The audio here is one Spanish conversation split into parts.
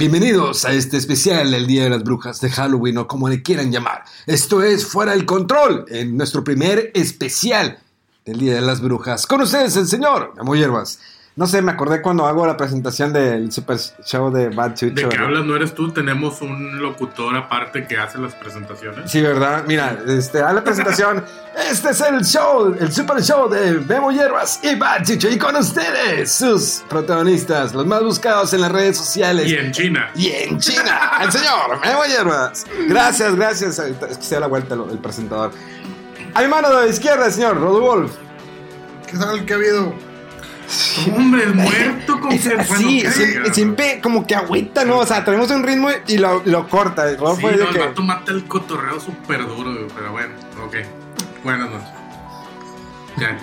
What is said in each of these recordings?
Bienvenidos a este especial del Día de las Brujas de Halloween o como le quieran llamar. Esto es Fuera del Control, en nuestro primer especial del Día de las Brujas. Con ustedes el señor Memo Hierbas. No sé, me acordé cuando hago la presentación del Super Show de Bad Chucho. ¿De qué hablas? ¿No eres tú? Tenemos un locutor aparte que hace las presentaciones. Sí, ¿verdad? Mira, este, a la presentación. Este es el show, el super show de Memo Hierbas y Bad Chucho. Y con ustedes, sus protagonistas, los más buscados en las redes sociales. Y en China. Y en China, el señor Memo Hierbas. Gracias, gracias. Es que se da la vuelta el, el presentador. A mi mano de la izquierda, el señor Rodolfo. ¿Qué tal? ¿Qué ha habido? Hombre, muerto con Es así, bueno, siempre, ¿qué? siempre como que agüita, ¿no? O sea, tenemos un ritmo y lo, lo corta. Sí, no, el que- vato mata el cotorreo súper duro, pero bueno, ok. Buenas noches. Ya.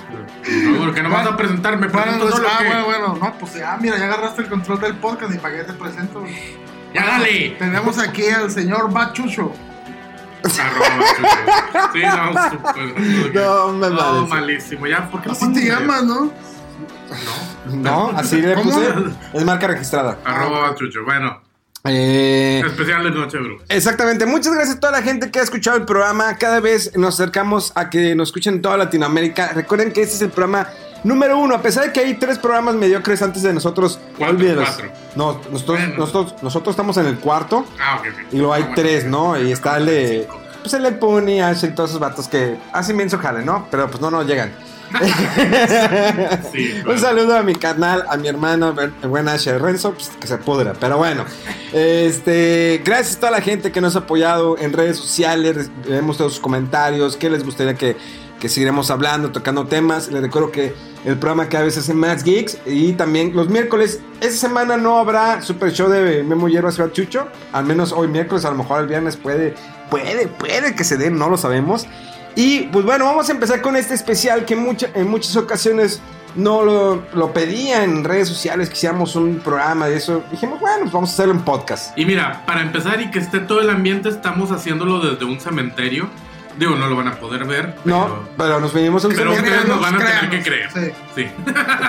No, porque no vas a presentarme, Bueno, pregunto pues, ah, que- bueno, bueno, no, pues ya, mira, ya agarraste el control del podcast y para qué te presento. Ya dale. Tenemos aquí al señor Bachucho. Arroba, chucho. Sí, no, súper. No, me No, parece. malísimo. Ya, ¿por qué no Así te llamas, ¿no? No, así le ¿Cómo? puse. Es marca registrada. Arroba chucho. Bueno, Eh, especial de Noche Bruja. Exactamente, muchas gracias a toda la gente que ha escuchado el programa. Cada vez nos acercamos a que nos escuchen en toda Latinoamérica. Recuerden que este es el programa número uno. A pesar de que hay tres programas mediocres antes de nosotros, Cuatro, cuatro. No, nosotros, Bueno. nosotros, nosotros estamos en el cuarto Ah, ok, ok. y luego hay Ah, bueno. tres, ¿no? Y está el de. Cinco. Pues el de Pony, Ash y todos esos vatos que hacen bien su jale, ¿no? Pero pues no nos llegan. Sí, Un claro. saludo a mi canal, a mi hermano, buen Asher Renzo, pues, que se pudra. Pero bueno, este, gracias a toda la gente que nos ha apoyado en redes sociales. Vemos todos sus comentarios. ¿Qué les gustaría que, que seguiremos hablando, tocando temas? Les recuerdo que el programa cada vez hace más geeks. Y también los miércoles, esta semana no habrá super show de Memo Hierbas y Bad Chucho. Al menos hoy miércoles, a lo mejor el viernes puede, puede, puede que se den, no lo sabemos. Y pues bueno, vamos a empezar con este especial que mucha- en muchas ocasiones no lo, lo pedía en redes sociales que hiciéramos un programa de eso. Dijimos, bueno, pues vamos a hacerlo en podcast. Y mira, para empezar y que esté todo el ambiente, estamos haciéndolo desde un cementerio. Digo, no lo van a poder ver. No, pero- pero nos venimos a un Pero cementerio. ustedes nos van a tener que creer. sí. Sí.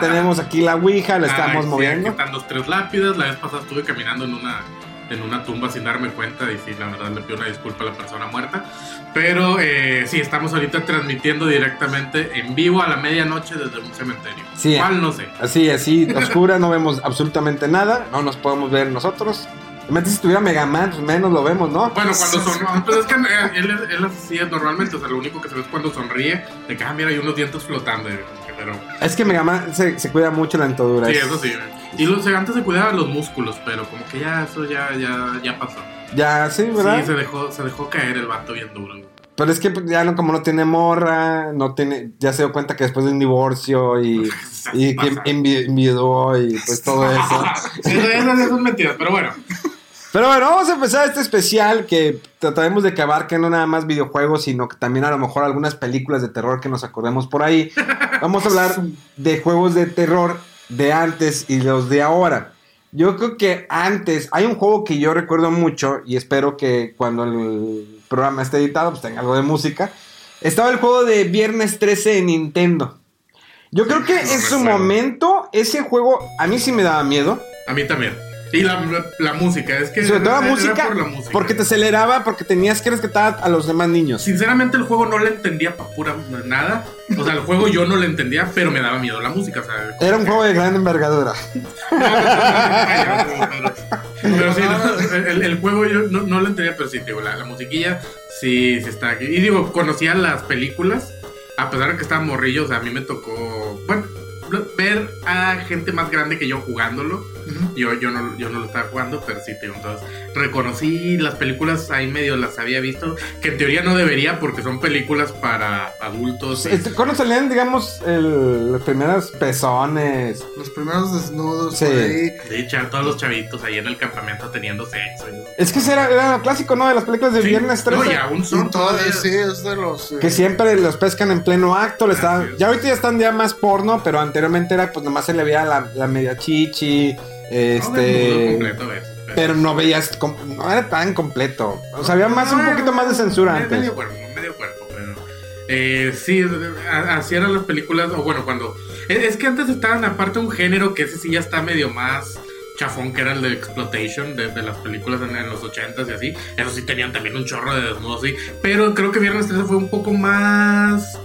Tenemos aquí la Ouija, la Ah, estamos sí, moviendo. Aquí están dos, tres lápidas. La vez pasada estuve caminando en una, en una tumba sin darme cuenta. Y sí, la verdad le pido una disculpa a la persona muerta. Pero eh, sí, estamos ahorita transmitiendo directamente en vivo a la medianoche desde un cementerio. Sí. ¿Cuál? No sé. Así, así, oscura, no vemos absolutamente nada. No nos podemos ver nosotros. Realmente si estuviera Mega Man, pues menos lo vemos, ¿no? Bueno, cuando son. Pues es que eh, él, él así es normalmente. O sea, lo único que se ve es cuando sonríe. De que, ah, mira, hay unos dientes flotando. y- Pero. Es que Mega Man se, se cuida mucho la dentadura. Sí, Es- eso sí. Y los, antes se cuidaban los músculos, pero como que ya eso ya, ya, ya pasó. Ya, sí, ¿verdad? Sí, se dejó, se dejó caer el vato bien duro. Pero es que ya no, como no tiene morra, no tiene, ya se dio cuenta que después de un divorcio y, y que enviudó y pues todo eso. Eso, eso, eso es mentira, pero bueno. Pero bueno, vamos a empezar este especial que trataremos de que abarque no nada más videojuegos, sino que también a lo mejor algunas películas de terror que nos acordemos por ahí. Vamos a hablar de juegos de terror de antes y los de ahora. Yo creo que antes hay un juego que yo recuerdo mucho y espero que cuando el programa esté editado pues tenga algo de música. Estaba el juego de Viernes 13 de Nintendo. Yo creo que en su momento ese juego a mí sí me daba miedo. A mí también. Y la, la música, es que. Sobre todo la música, por la música. porque te aceleraba, porque tenías que rescatar a los demás niños. Sinceramente, el juego no le entendía pa' pura nada. O sea, el juego yo no le entendía, pero me daba miedo la música, sea. Era un juego de gran envergadura. pero- Pero sí, no, el, el juego yo no, no lo entendía, pero sí, digo, la, la musiquilla sí, sí está aquí. Y digo, conocía las películas, a pesar de que estaba morrillo, o sea, a mí me tocó, bueno, ver a gente más grande que yo jugándolo. Yo, yo, no, yo no lo estaba jugando, pero sí, digo, entonces reconocí las películas ahí medio las había visto, que en teoría no debería porque son películas para adultos. y- Este, ¿Cuándo salían, digamos, el, los primeros pezones? Los primeros desnudos Sí. por ahí. De hecho, todos los chavitos ahí en el campamento teniendo sexo. y- Es que ese era, era lo clásico, ¿no? De las películas de Sí, Viernes No, 13. y aún son todavía- sí, es de los. eh, Que siempre los pescan en pleno acto. Le ya ahorita ya están ya más porno, pero anteriormente era pues nomás se le veía la, la media chichi. No, Este. completo a veces, pero no veías. No era tan completo. O sea, había más un poquito más de censura antes. Medio cuerpo, medio cuerpo, pero. Eh, sí, así eran las películas. O bueno, cuando. Es, es que antes estaban aparte un género que ese sí ya está medio más chafón, que era el de Exploitation, de, de las películas en, en los 80s y así. Eso sí tenían también un chorro de desnudos, sí. Pero creo que Viernes 13 fue un poco más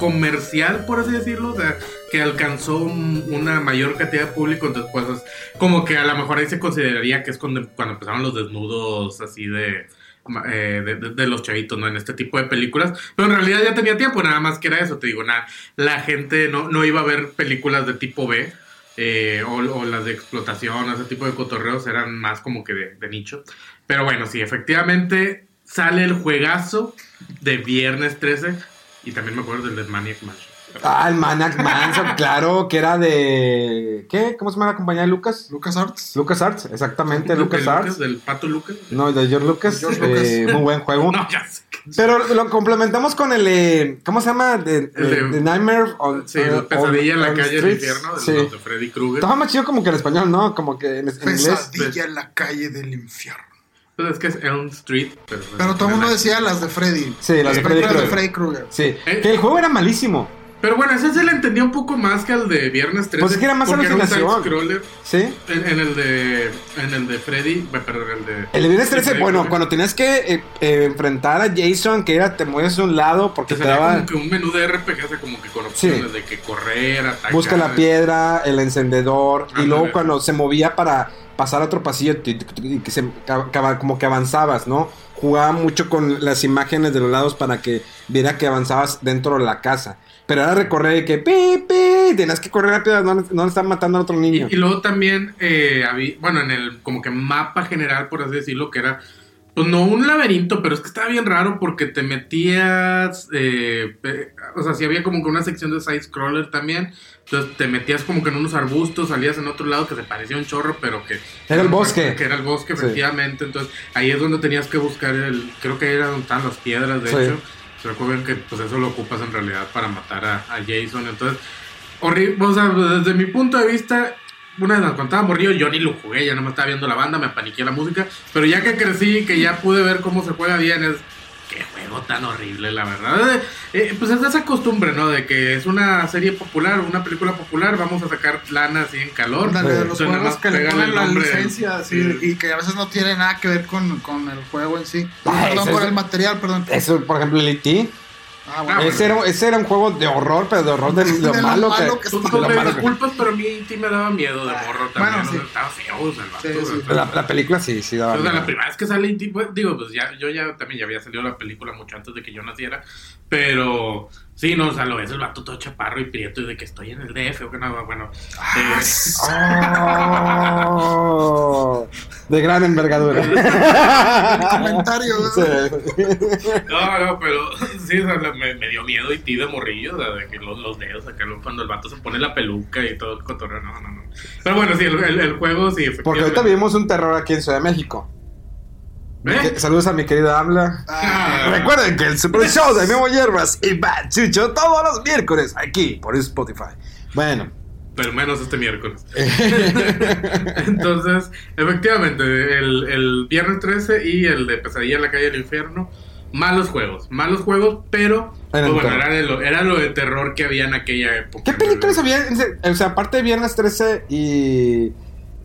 comercial, por así decirlo, o sea, alcanzó un- una mayor cantidad de público, entonces pues es como que a lo mejor ahí se consideraría que es cuando, cuando empezaron los desnudos así de, eh, de, de- los chavitos, ¿no? En este tipo de películas, pero en realidad ya tenía tiempo, nada más que era eso, te digo, nada, la gente no, no iba a ver películas de tipo B. eh, o, las de explotación, ese tipo de cotorreos eran más como que de, de nicho. Pero bueno, sí, efectivamente sale el juegazo de Viernes 13 y también me acuerdo del de Maniac Mansion. Ah, el Maniac Manson, claro, que era de. ¿Qué? ¿Cómo se llama la compañía de Lucas? Lucas Arts. Lucas Arts, exactamente, Lucas Arts. Del Pato Lucas. No, de George Lucas. George Lucas. eh, muy buen juego. No, ya sé. Pero lo complementamos con el. eh, ¿Cómo se llama? De, El de- de Nightmare on, Sí, la pesadilla en on- la on calle del infierno, de Sí. los de Freddy Krueger. Estaba más chido como que en español, ¿no? Como que en, en inglés. Pesadilla en la calle del infierno. Pues es que es Elm Street. Pero, Pero todo el mundo decía las de Freddy. Sí, las de. Freddy Krueger. Sí. Eh. Que el juego era malísimo. Pero bueno, ese se le entendía un poco más que al de Viernes 13. Pues es que era más alucinación. side-scroller. Sí. En, en el de. En el de Freddy. bueno, Perdón, el de. El de Viernes 13, Freddy bueno, cuando tenías que eh, eh, enfrentar a Jason, que era te mueves de un lado porque Que te salía daba. como que un menú de RPG, sea, como que con opciones de que correr, atacar. Busca la piedra, el encendedor, y luego cuando se movía para pasar a otro pasillo, y que se, como que avanzabas, ¿no? Jugaba mucho con las imágenes de los lados para que viera que avanzabas dentro de la casa. Pero era recorrer que pi, pi, tenías que correr rápido, no, no le están matando a otro niño. y luego también eh, había, bueno, en el como que mapa general, por así decirlo, que era, pues no un laberinto, pero es que estaba bien raro porque te metías, eh, o sea, si había como que una sección de side scroller también, entonces te metías como que en unos arbustos, salías en otro lado que se parecía un chorro, pero que... Era el bosque. Que era el bosque, Sí. efectivamente, entonces ahí es donde tenías que buscar el, creo que era donde estaban las piedras, de Sí. hecho. Recuerden que pues eso lo ocupas en realidad para matar a, Jason. Entonces, horrible. O sea, desde mi punto de vista, una vez cuando estaba morrido, yo ni lo jugué, ya no me estaba viendo la banda, me paniqué la música. Pero ya que crecí, que ya pude ver cómo se juega bien, es. Tan horrible, la verdad. Eh, pues es de esa costumbre, ¿no? De que es una serie popular, una película popular, vamos a sacar lana así en calor. De los Entonces, juegos que le ponen la licencia Sí. y que a veces no tiene nada que ver con, con el juego en sí. Ah, perdón, es- el material, perdón. Eso, por ejemplo, el E.T. Ah, bueno. Ese, era, ese era un juego de horror, pero de horror de, lo De lo malo, malo que, que Tú, de lo me disculpas, pero a mí sí me daba miedo de morro también. Bueno, sí. Estaba feo, o sea, el vato, Sí, sí. La, la película sí, sí daba O sea, miedo. la primera vez que sale pues, digo, pues ya, yo ya también ya había salido la película mucho antes de que yo naciera, pero sí, no, o sea, lo ves el vato todo chaparro y prieto y de que estoy en el DF o que nada, bueno. Eh, Oh, de gran envergadura. comentario, Sí. no, no, pero sí, o sea, me, me dio miedo E.T. de morrillo, o sea, de que los, los dedos acá, lo- cuando el vato se pone la peluca y todo el cotorreo, no, no, no. Pero bueno, sí, el, el- el juego sí, Porque ahorita vivimos un terror aquí en Ciudad de México. ¿Eh? Saludos a mi querida Habla. Ah, Recuerden que el Super Show de Memo Hierbas y Bad Chucho todos los miércoles aquí por Spotify. Bueno, pero menos este miércoles. Entonces, efectivamente, el, el viernes 13 y el de Pesadilla en la calle del infierno, malos juegos, malos juegos, pero Eran pues, bueno, era, lo, era lo de terror que había en aquella época. ¿qué películas había? O sea, aparte de Viernes 13 y.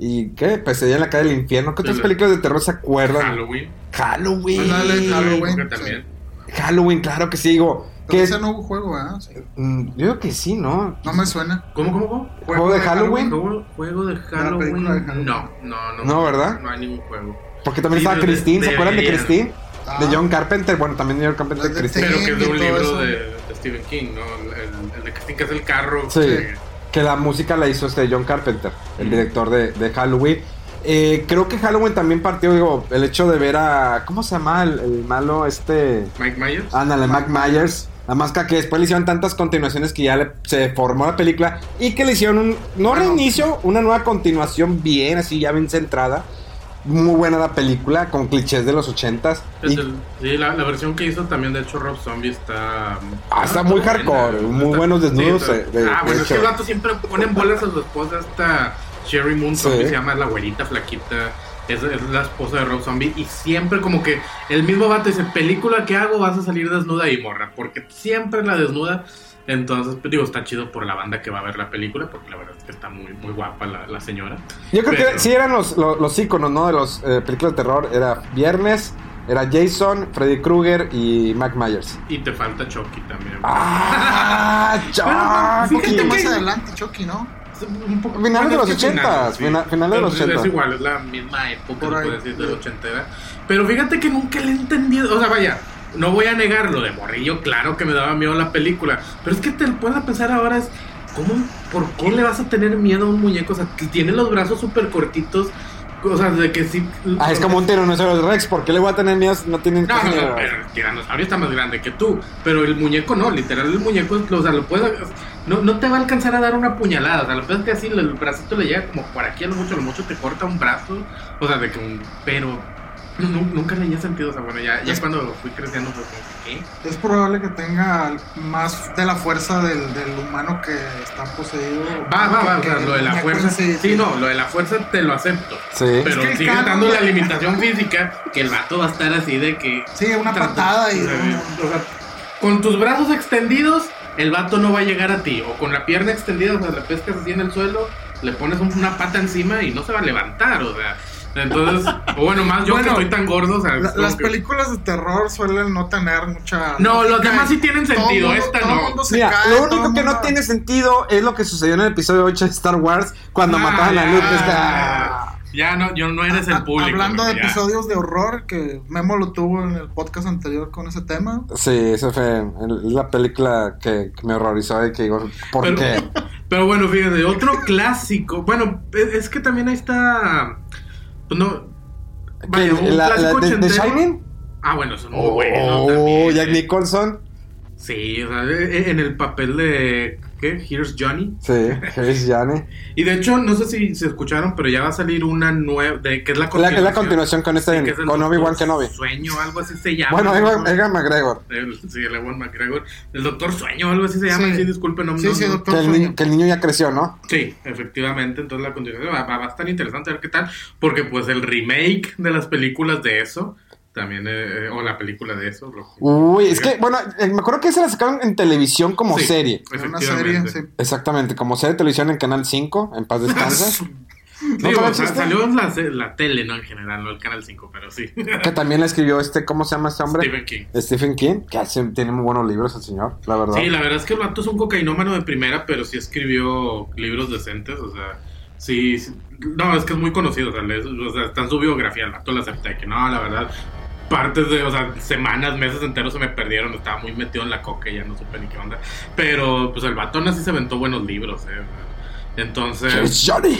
¿Y qué? Pesadilla en la calle del infierno. ¿Qué otras El- películas de terror se acuerdan? Halloween. Halloween. Ándale, Halloween. Creo que también. Halloween, claro que sí, digo. Que ese no hubo juego, ¿eh? Sí. Mm, Yo creo que sí, ¿no? No me suena. ¿Cómo, cómo, cómo? ¿Juego de Halloween? ¿Juego, juego de Halloween? de Halloween. No, no, no. No, ¿verdad? No hay ningún juego. Porque también Sí, estaba de- Christine, ¿se acuerdan de. Christine? Ah. De John Carpenter, bueno, también de John Carpenter de de Christine. Pero que es de un libro de, de Stephen King, ¿no? El, el de Christine, que es el carro. Sí, que- que la música la hizo este John Carpenter, el director de, de Halloween. Eh, creo que Halloween también partió, digo, el hecho de ver a. ¿Cómo se llama el, el malo este? Mike Myers. Ándale, Mac Myers. La máscara que después le hicieron tantas continuaciones que ya le- se formó la película y que le hicieron un, no Bueno. reinicio, una nueva continuación bien, así ya bien centrada. Muy buena la película, con clichés de los ochentas. Y- sí, la, la versión que hizo también, de hecho, Rob Zombie está. Ah, está muy hardcore, muy buenos desnudos, está- eh, de- ah, de bueno, es que el hecho. siempre pone en bolas a su esposa, esta Sherry Moon Sí. Zombie, se llama la güerita flaquita. Es, es la esposa de Rob Zombie y siempre como que el mismo vato dice, película que hago vas a salir desnuda y morra, porque siempre la desnuda. Entonces, pues, digo, está chido por la banda que va a ver la película, porque la verdad es que está muy, muy guapa la, la señora. Yo creo Pero- que sí eran los, los, los íconos, ¿no? De los eh, películas de terror. Era Viernes, era Jason, Freddy Krueger y Mac Myers. Y te falta Chucky también. ¡Ah! Un Chucky! poquito más que- adelante, Chucky, ¿no? Un poco- Finales de los es que 80s, finales, fina- finales de los Pero 80s. Es igual, es la misma época, Por ahí. decir, de los 80 era. Pero fíjate que nunca le he entendido. O sea, vaya, no voy a negarlo de morrillo, claro que me daba miedo la película. Pero es que te puedes pensar ahora es. ¿Cómo? ¿Por qué le vas a tener miedo a un muñeco? O sea, que tiene los brazos súper cortitos. O sea, de que sí. Ah, es como un tiranosaurio Rex. ¿Por qué le voy a tener miedo no tienen No, no, no, pero el tiranosaurio está más grande que tú. Pero el muñeco no, literal, el muñeco, o sea, lo puedes. No, no te va a alcanzar a dar una puñalada. O sea, lo puedes que así el bracito le llega como por aquí, a lo mucho, a lo mucho te corta un brazo. O sea, de que un. Pero. Nu- nunca sentido. O sea, bueno, ya, ya cuando fui creciendo fue como, ¿qué? Es probable que tenga más de la fuerza del, del humano que está poseído. Va, va, va. O sea, lo de la fuerza. sí, Sí, no, lo de la fuerza te lo acepto. Sí. Pero Es que sigue estando la limitación física que el vato va a estar así de que. Sí, una Trato- patada y. o sea, o sea, con tus brazos extendidos, el vato no va a llegar a ti. O con la pierna extendida, o sea, le pescas así en el suelo, le pones un- una pata encima y no se va a levantar, o sea. Entonces, o bueno, más yo Bueno, que estoy tan gordo, o sea. La- las que- películas de terror suelen no tener mucha. No, los demás sí tienen todo sentido, mundo- esta todo no. mundo se Mira, cae, lo todo único que no tiene sentido es lo que sucedió en el episodio 8 de Star Wars cuando Ah, mataban a Luke. Está... Ya no, yo no eres el A- público. Hablando de ya. episodios de horror, que Memo lo tuvo en el podcast anterior con ese tema. Sí, esa fue la película que, que me horrorizó y que digo, ¿por Pero- qué? Pero bueno, fíjate, otro clásico. Bueno, es, es que también ahí está. Pues no. Vaya, ¿Qué? un ¿La, la de. Shining? Ah, bueno, son muy buenos. Oh, también, Jack eh. Nicholson. Sí, o sea, eh, en el papel de. ¿Qué? Here's Johnny. Sí, Chris Jane. Y de hecho, no sé si se escucharon, pero ya va a salir una nueva. De, que es la La, continuación. es la continuación con este, Sí, que es el con Doctor Obi-Wan Kenobi. Sueño, algo así se llama. Bueno, ¿no? Ewan, Ewan McGregor. El- sí, el Ewan McGregor. El Doctor Sueño, algo así se llama. Sí. Sí, disculpe, no Sí, no- sí, no- Doctor Que el, Sueño. niño, que el niño ya creció, ¿no? Sí, efectivamente, entonces la continuación va, va- va a estar interesante a ver qué tal, porque pues el remake de las películas de eso, también, eh, eh, o la película de eso. lo- Uy, es que, bueno, eh, me acuerdo que se la sacaron en televisión como Sí, serie. Una serie, sí. Exactamente, como serie de televisión en Canal 5, en paz descanse. Sí, ¿No o sea, salió en la, la tele, no en general, no el Canal 5, pero sí. Que también la escribió este, ¿cómo se llama este hombre? Stephen King. Stephen King, que hace- tiene muy buenos libros el señor, la verdad. Sí, la verdad es que el vato es un cocainómano de primera, pero sí escribió libros decentes, o sea, sí, sí- no, es que es muy conocido, o sea, lees- o sea, está en su biografía, el vato lo acepté, que no, la verdad, partes de, o sea, semanas, meses enteros se me perdieron, estaba muy metido en la coca y ya no supe ni qué onda, pero pues el vato así se aventó buenos libros, eh. Entonces, Chris Johnny.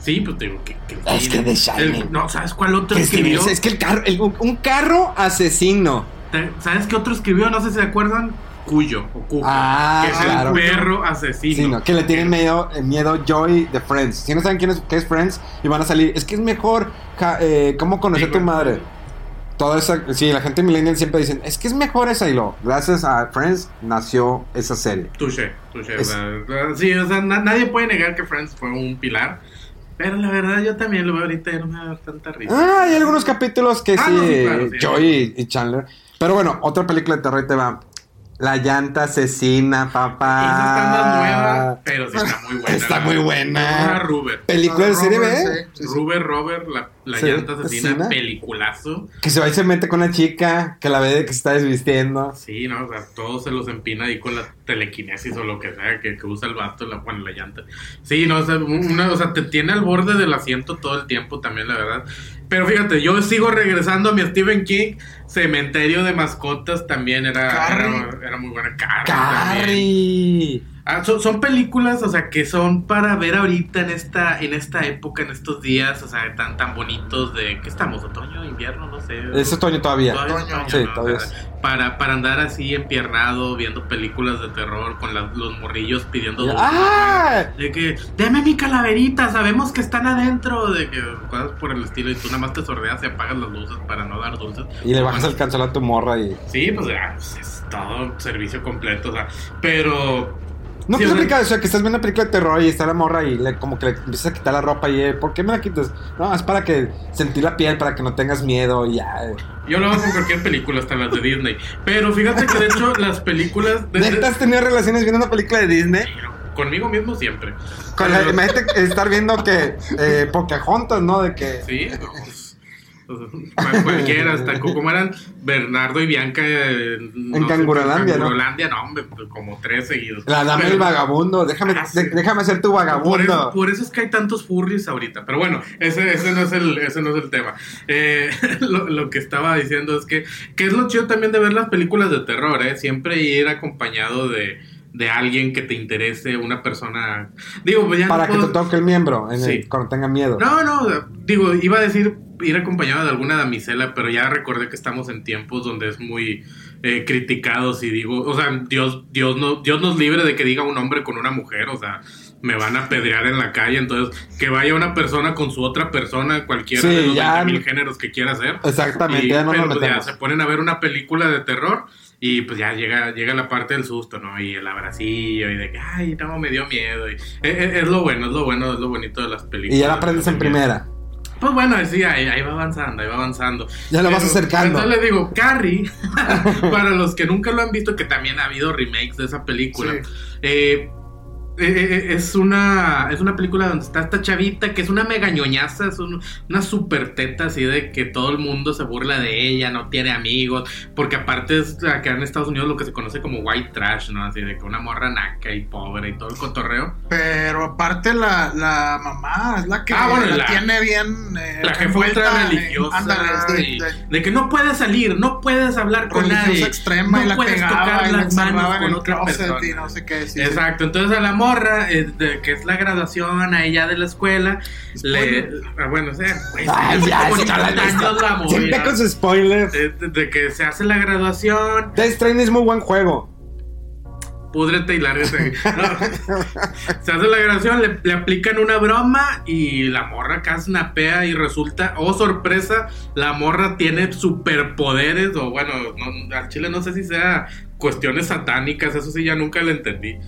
sí, pues te digo que... que Es que The Shining. el- no, ¿sabes cuál otro Es escribió? es que el carro, el- un, carro asesino. ¿Sabes qué otro escribió? No sé si se acuerdan. Cuyo o Cuco. Ah, que es claro. el perro asesino. Sí, no, que le tienen miedo, eh, miedo Joy de Friends. Si no saben quién es, qué es Friends, y van a salir. Es que es mejor. ja, eh, ¿Cómo conocer a tu madre? Toda esa. Sí, la gente millennial siempre dicen. Es que es mejor esa y lo. Gracias a Friends nació esa serie. Touché, touché. Es- o sea, sí, o sea, na- nadie puede negar que Friends fue un pilar. Pero la verdad, yo también lo veo ahorita y no me da tanta risa. Ah, hay algunos capítulos que Ah, sí, no, sí, claro, sí. Joy y, y Chandler. Pero bueno, otra película de terror te va. La llanta asesina, papá. Esa está más nueva, pero sí está muy buena. Está muy buena. Una Ruber. Película de serie B. Sí, sí. Ruber, Robert, la, la Sí, llanta asesina, asesina. peliculazo. Que se va y se mete con la chica, que la ve de que se está desvistiendo. Sí, no, o sea, todo se los empina ahí con la telequinesis o lo que sea que, que usa el vato, la, bueno, la llanta. Sí, no, o sea, una, o sea, te tiene al borde del asiento todo el tiempo también, la verdad. Pero fíjate, yo sigo regresando a mi Stephen King. Cementerio de mascotas también era, era, era muy buena. Carrie. Carrie. Ah, son, son películas, o sea, que son para ver ahorita en esta, en esta época, en estos días, o sea, tan, tan bonitos de, ¿qué estamos? ¿Otoño, invierno? No sé. Es otoño todavía. Todavía Otoño. otoño, Sí, ¿no? todavía O sea, para, para andar así empiernado, viendo películas de terror, con la- los morrillos pidiendo dulces, ¡Ah! De que, deme mi calaverita, sabemos que están adentro, de que cosas por el estilo, y tú nada más te sordeas y apagas las luces para no dar dulces. Y le bajas el cancel a tu morra y. Sí, pues ya, pues, es todo servicio completo, o sea, pero... No, Sí, o sea- aplica, o sea, que estás viendo una película de terror y está la morra y le, como que le empiezas a quitar la ropa y, eh, ¿por qué me la quitas? No, es para que sentir la piel, para que no tengas miedo y ya. eh. Yo lo hago con cualquier película, hasta las de Disney. Pero fíjate que de hecho las películas de, de- ¿Neta has tenido relaciones viendo una película de Disney? conmigo mismo siempre. Con la, imagínate estar viendo que eh, Pocahontas, ¿no? De que. Sí, no, pues, cualquiera, hasta co- como eran Bernardo y Bianca eh, no En Cangurolandia, ¿no? Hombre, pues, como tres seguidos. La dama Pero- del vagabundo, déjame, Ah, sí. déjame ser tu Por eso, vagabundo. por eso es que hay tantos furries ahorita. Pero bueno, ese, ese, no, es el, ese no es el tema. Eh, lo, lo que estaba diciendo es que, que es lo chido también de ver las películas de terror, ¿eh? Siempre ir acompañado de, de alguien que te interese, una persona... Digo, pues ya no Para que puedo- te toque el miembro en el- cuando tenga miedo. No, no, digo, iba a decir ir acompañado de alguna damisela, pero ya recordé que estamos en tiempos donde es muy eh, criticados y digo, o sea, Dios, Dios, no, Dios nos libre de que diga un hombre con una mujer, o sea, me van a pedrear en la calle, entonces que vaya una persona con su otra persona, cualquiera Sí, de los ya- mil géneros que quiera hacer. Exactamente, Y- ya no pero nos ya se ponen a ver una película de terror y pues ya llega, llega la parte del susto, ¿no? Y el abracillo y de que, ay, no, me dio miedo. Y, es, es- lo bueno, es lo bueno, es lo bonito de las películas. Y ya la aprendes en primera. Pues bueno, sí, ahí, ahí va avanzando, ahí va avanzando. Ya lo vas acercando. Entonces le digo, Carrie, para los que nunca lo han visto, que también ha habido remakes de esa película. Sí. eh, es una es una película donde está esta chavita que es una mega ñoñaza, es un- una super teta así de que todo el mundo se burla de ella, no tiene amigos, porque aparte es acá en Estados Unidos lo que se conoce como white trash, ¿no? Así de que una morra naca y pobre y todo el cotorreo. Pero aparte la, la mamá es la que Ah, bueno, la, la- tiene bien eh, La jefa ultra en- religiosa ándale, de- y de- de que no puedes salir, no puedes hablar con nadie, extrema no y la puedes pegaba tocar y las manos encerraba en con el otra closet persona. y no sé qué sí, sí. Exacto, entonces a la morra, eh, de- que es la graduación a ella de la escuela, le, ah, bueno, o sea, pues, Ay, hace ya, como ese chaval 80 está- años la. Siempre con sus spoilers. de, de- que se hace la graduación, Death Stranding es muy buen juego. púdrete y lárgate. No. Se hace la grabación, le, le aplican una broma y la morra acá snapea y resulta, oh sorpresa, la morra tiene superpoderes o bueno, no, al chile no sé si sea cuestiones satánicas, eso sí ya nunca le entendí.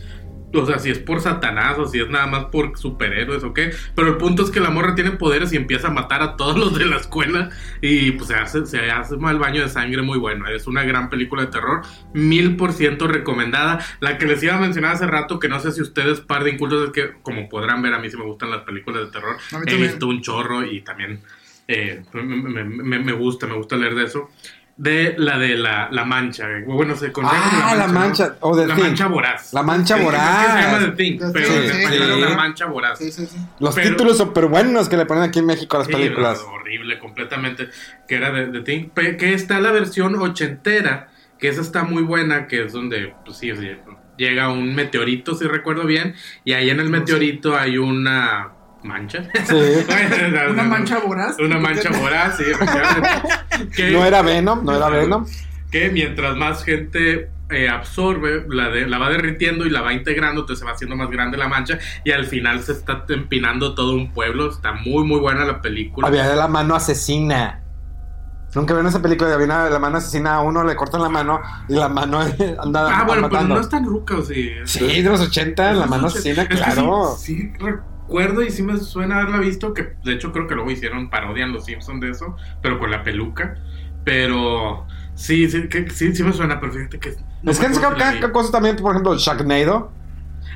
O sea, si es por Satanás o si es nada más por superhéroes o qué. Pero el punto es que la morra tiene poderes y empieza a matar a todos los de la escuela. Y pues se hace, se hace mal baño de sangre muy bueno. Es una gran película de terror. Mil por ciento recomendada. La que les iba a mencionar hace rato, que no sé si ustedes par de incultos, es que como podrán ver, a mí sí me gustan las películas de terror. He visto un chorro y también eh, me, me- me- me gusta, me gusta leer de eso. De la de la, la mancha. Bueno, se conoce como Ah, la mancha, ¿no? o The La Thing. mancha voraz. La mancha Sí, creo que voraz. Se llama The Thing, The pero Thing, en sí, español es sí. la mancha voraz. Sí, sí, sí. Los Pero- títulos súper buenos que le ponen aquí en México a las Sí, películas. horrible, completamente. Que era de, The Thing. Que está la versión ochentera, que esa está muy buena, que es donde, pues sí, sí, llega un meteorito, si recuerdo bien, y ahí en el meteorito hay una mancha. Sí. Una mancha voraz. Una mancha voraz, sí. Que- No era Venom, no era Venom. que mientras más gente eh, absorbe, la, de- la va derritiendo y la va integrando, entonces se va haciendo más grande la mancha y al final se está empinando todo un pueblo. Está muy, muy buena la película. Había de la mano asesina. Nunca vieron esa película de había una- la mano asesina a uno, le cortan la mano y la mano anda ah, bueno, pero matando. no es tan ruca, o sí. Sí, de los 80, la mano asesina, claro. Sí, sí recuerdo y sí me suena haberla visto, que de hecho creo que luego hicieron parodia en Los Simpsons de eso, pero con la peluca. Pero Sí, sí, que, sí, sí me suena, pero fíjate que. no es que acuerdo vi. cosa también, por ejemplo, Sharknado.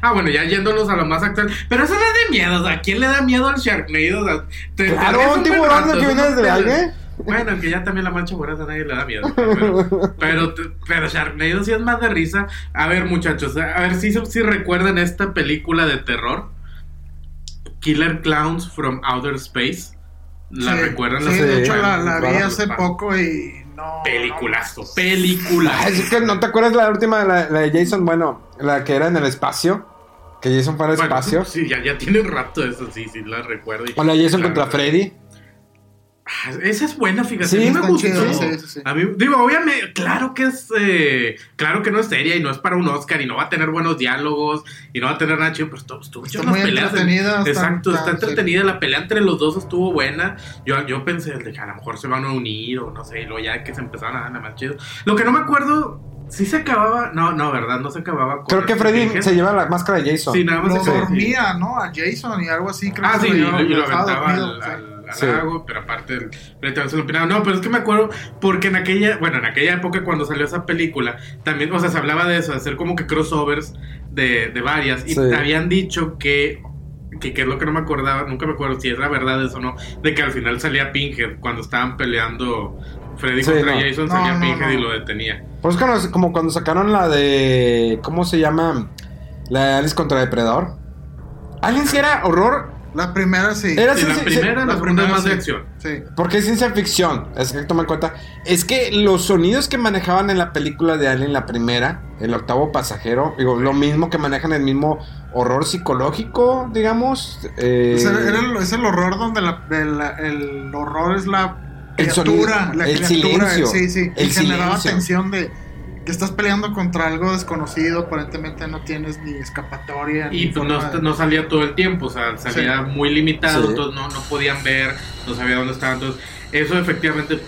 Ah, bueno, ya yéndonos a lo más actual. Pero eso es de miedo, o sea, ¿a quién le da miedo al Sharknado? O sea, te- Claro, un tiburón que viene desde el aire. Bueno, que ya también la mancha morada a nadie le da miedo. Pero, pero, pero Sharknado sí es más de risa. A ver, muchachos, a ver si, si recuerdan esta película de terror. Killer Clowns from Outer Space. ¿La Sí, recuerdan? Sí, de hecho la, la vi hace poco y no. Peliculazo, no, película. Ay, es que no te acuerdas la última, la, la de Jason, bueno, la que era en el espacio. Que Jason fue al Bueno, espacio. Sí, ya, ya tiene un rato eso, sí, sí, la recuerdo. y- O la de Jason la contra Freddy. Ah, Esa es buena, fíjate. Sí, a mí me gustó. chido. Sí, sí, sí. A mí, digo, obviamente, claro que es, eh, claro que no es seria y no es para un Oscar y no va a tener buenos diálogos y no va a tener nada chido, pero estuvo, estuvo Está muy peleas. entretenida, está- Exacto, está, está- entretenida. La pelea entre los dos estuvo buena. Yo, yo pensé, de que a lo mejor se van a unir o no sé, y luego ya que se empezaron a dar nada más chido. Lo que no me acuerdo, si se acababa, no, no, ¿verdad? No se acababa. con Creo que Freddy se lleva la máscara de Jason. Sí, nada más Lo se dormía, ¿no? A Jason y algo así. Creo Ah, que sí, se y lo aventaba dormido, al, o sea. al- al Sí. pero aparte el. No, pero es que me acuerdo porque en aquella, bueno, en aquella época cuando salió esa película, también, o sea, se hablaba de eso, de hacer como que crossovers de, de varias, y Sí. te habían dicho que, que, que es lo que no me acordaba, nunca me acuerdo si es la verdad eso o no, de que al final salía Pinhead cuando estaban peleando Freddy Sí, contra no. Jason, No, salía no, Pinhead no. y lo detenía. Pues como cuando sacaron la de. ¿Cómo se llama? La de Alice contra Depredador. Alien sí era horror. La primera sí. Era Sí, la ciencia- primera, la la segunda es primera más de acción. Sí. Porque es ciencia ficción. Es que toma en cuenta. Es que los sonidos que manejaban en la película de Alien, la primera, el octavo pasajero, digo, lo mismo que manejan el mismo horror psicológico, digamos. eh, O sea, era el- es el horror donde la- la- el horror es la El criatura, sonido, la el criatura, silencio, sí, sí, el y generaba tensión de que estás peleando contra algo desconocido, aparentemente no tienes ni escapatoria. Y ni pues no, de- no salía todo el tiempo, o sea, salía muy limitado, Sí. entonces no, no podían ver, no sabía dónde estaban. Entonces, eso efectivamente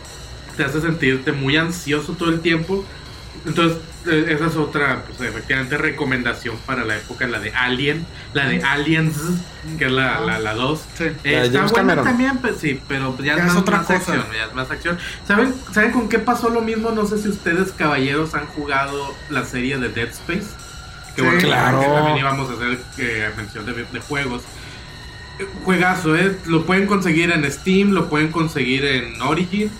te hace sentirte muy ansioso todo el tiempo. Entonces, eh, esa es otra, pues efectivamente, recomendación para la época, la de Alien, la de Aliens, que es la 2. La, la dos. Sí. Eh, La está buena Cameron. también, pues, sí, pero ya, Ya es más, otra más cosa. acción, ya es más acción. ¿Saben, ¿Saben con qué pasó lo mismo? No sé si ustedes, caballeros, han jugado la serie de Dead Space. Que Sí, bueno, claro. que también íbamos a hacer eh, mención de, de juegos. Eh, Juegazo, ¿eh? Lo pueden conseguir en Steam, lo pueden conseguir en Origin,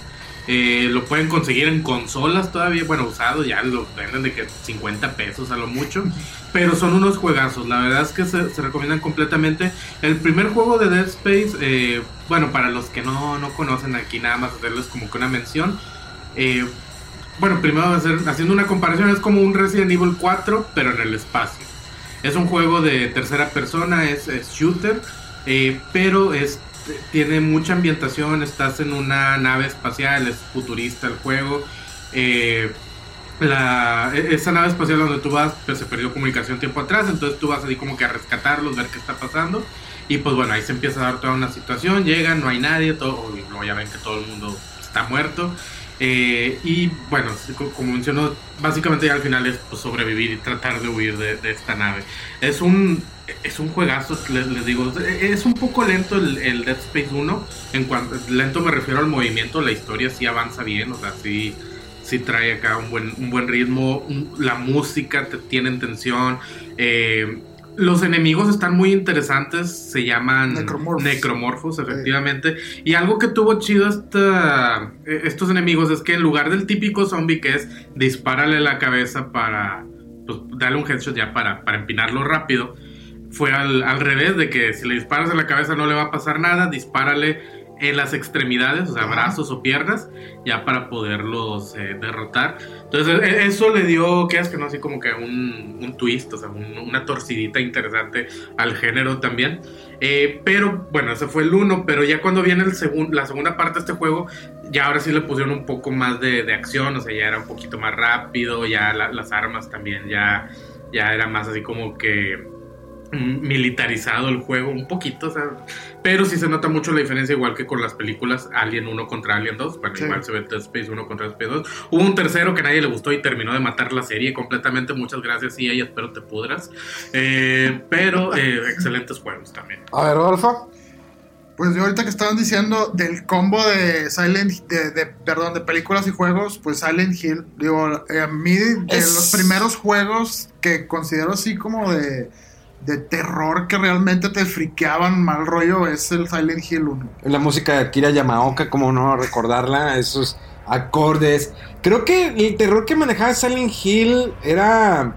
eh, lo pueden conseguir en consolas todavía, bueno, usado, ya lo venden de que 50 pesos a lo mucho, pero son unos juegazos, la verdad es que se, recomiendan completamente. El primer juego de Dead Space, eh, bueno, para los que no, no conocen aquí nada más hacerles como que una mención, eh, bueno, primero haciendo una comparación, es como un Resident Evil 4, pero en el espacio. Es un juego de tercera persona, es, shooter, pero es, tiene mucha ambientación, estás en una nave espacial, es futurista el juego. eh, la, e- esa nave espacial donde tú vas, pues se perdió comunicación tiempo atrás, entonces tú vas así como que a rescatarlos, ver qué está pasando. Y pues bueno, ahí se empieza a dar toda una situación, llegan, no hay nadie, todo, y luego ya ven que todo el mundo está muerto. Eh, y bueno, como mencionó, básicamente ya al final es pues, sobrevivir y tratar de huir de, de esta nave. Es un, es un juegazo, les, les digo. Es un poco lento el, el Dead Space 1. En cuanto lento me refiero al movimiento, la historia sí avanza bien, o sea, sí, sí trae acá un buen, un buen ritmo. un- la música te tiene en tensión. eh, los enemigos están muy interesantes, se llaman Necromorphs. necromorphos, efectivamente. Y algo que tuvo chido esta, eh, estos enemigos es que en lugar del típico zombie que es dispárale la cabeza para pues, darle un headshot ya para, para empinarlo rápido, fue al, al revés, de que si le disparas en la cabeza no le va a pasar nada, dispárale en las extremidades, o sea, brazos o piernas, ya para poderlos eh, derrotar. Entonces, e- eso le dio, que es que no, así como que un, un twist, o sea, un- una torcidita interesante al género también. Eh, pero bueno, ese fue el uno, pero ya cuando viene el segun- la segunda parte de este juego, ya ahora sí le pusieron un poco más de, de acción, o sea, ya era un poquito más rápido, ya la- las armas también ya, ya era más así como que militarizado el juego, un poquito, o sea, pero sí se nota mucho la diferencia, igual que con las películas Alien 1 contra Alien 2, bueno, Sí. igual se ve Dead Space 1 contra Dead Space 2. Hubo un tercero que a nadie le gustó y terminó de matar la serie completamente, muchas gracias, y y espero te pudras. Eh, pero eh, excelentes juegos también. A ver, Rodolfo. Pues yo ahorita que estaban diciendo del combo de Silent, de, de- perdón, de películas y juegos, pues Silent Hill, digo, eh, a mí de Es- los primeros juegos que considero así como de, de terror que realmente te friqueaban mal rollo es el Silent Hill 1. La música de Akira Yamaoka, como no recordarla, esos acordes. Creo que el terror que manejaba Silent Hill era.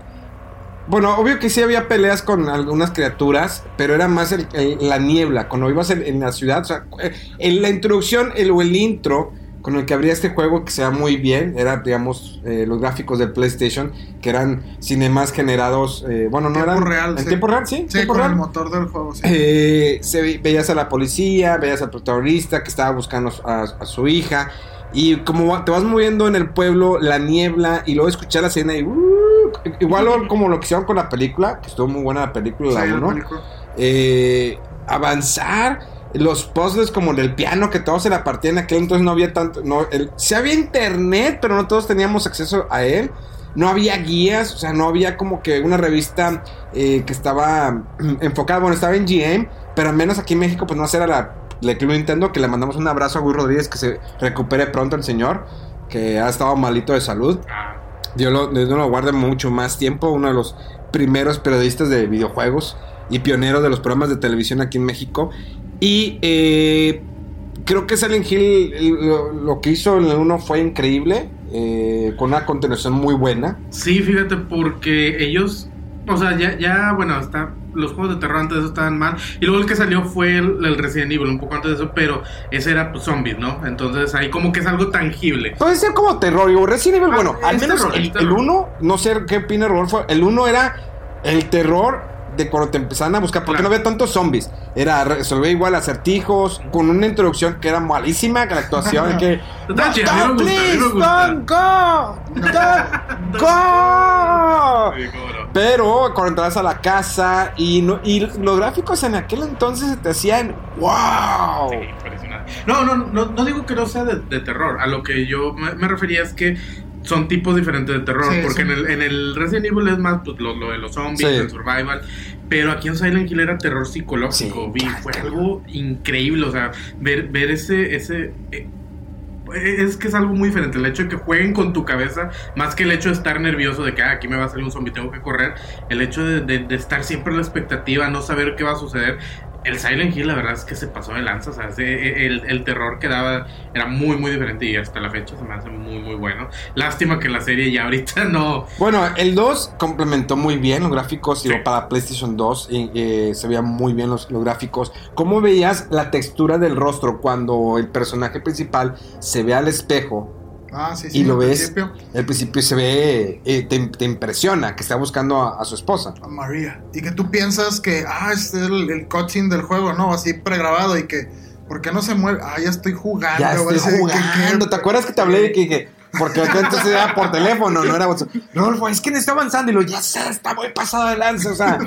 Bueno, obvio que sí había peleas con algunas criaturas, pero era más el- la niebla. Cuando ibas en, en la ciudad, o sea, eh, en la introducción el, o el intro con el que abría este juego, que se muy bien, era, digamos, eh, los gráficos del PlayStation, que eran cinemas generados. eh, bueno, no Tiempo eran. real, ¿En sí. tiempo real? Sí, Sí, tiempo con real. el motor del juego, sí. Eh, se veías a la policía, veías al protagonista que estaba buscando a, a su hija. Y como te vas moviendo en el pueblo, la niebla, y luego escuchar la escena y... uh, igual como lo que hicieron con la película, que estuvo muy buena la película, la la uno. película. Eh, avanzar, los puzzles como del piano que todos se la partían en aquel entonces no había tanto... No, el, sí había internet, pero no todos teníamos acceso a él. No había guías, o sea, no había como que una revista eh, que estaba enfocada, bueno, estaba en GM, pero al menos aquí en México, pues no era la, la Club Nintendo, que le mandamos un abrazo a Luis Rodríguez, que se recupere pronto el señor, que ha estado malito de salud. Dios lo, Dios lo guarde mucho más tiempo, uno de los primeros periodistas de videojuegos y pionero de los programas de televisión aquí en México. Y eh, creo que Silent Hill lo, lo que hizo en el 1 fue increíble, eh, con una continuación muy buena. Sí, fíjate, porque ellos, o sea, ya, ya bueno, está, los juegos de terror antes de eso estaban mal. Y luego el que salió fue el, el Resident Evil, un poco antes de eso, pero ese era pues, zombies, ¿no? Entonces ahí como que es algo tangible. Puede ser como terror, digo, Resident Evil, Ah, bueno, al menos terror. el 1, no sé qué opina Rodolfo, el 1 era el terror de cuando te empezaban a buscar, porque Claro. no había tantos zombies, era resolver igual acertijos, con una introducción que era malísima, que la actuación, que... Pero cuando entrabas a la casa y, no, y los gráficos en aquel entonces se te hacían wow. Sí, impresionante. No, no, no, no digo que no sea de, de terror. A lo que yo me, me refería es que son tipos diferentes de terror. Sí, porque sí. En, el, en el Resident Evil es más pues, lo, lo de los zombies, Sí. el survival. Pero aquí en Silent Hill era terror psicológico. Sí, Vi, fue algo increíble. O sea, ver, ver ese. ese eh, es que es algo muy diferente. El hecho de que jueguen con tu cabeza, más que el hecho de estar nervioso de que ah, aquí me va a salir un zombie, tengo que correr. El hecho de, de- de estar siempre en la expectativa, no saber qué va a suceder. El Silent Hill, la verdad es que se pasó de lanza. O sea, ese- el, el terror que daba era muy, muy diferente. Y hasta la fecha se me hace muy, muy bueno. Lástima que la serie ya ahorita no. Bueno, el 2 complementó muy bien los gráficos, digo, Sí. para PlayStation 2 y, eh, se veían muy bien los, los gráficos. ¿Cómo veías la textura del rostro cuando el personaje principal se ve al espejo? Ah, sí, sí. y lo ves, principio, al principio se ve, eh, te, te impresiona que está buscando a, a su esposa. a María. Y que tú piensas que, ah, este es el, el cutscene del juego, ¿no? Así pregrabado y que, ¿por qué no se mueve? Ah, ya estoy jugando. Ya estoy así de que, jugando. ¿Te acuerdas que te hablé de que, que- porque entonces era por teléfono, no era WhatsApp. Rodolfo, es que no está avanzando y lo ya sé, está muy pasado de lanza, o sea,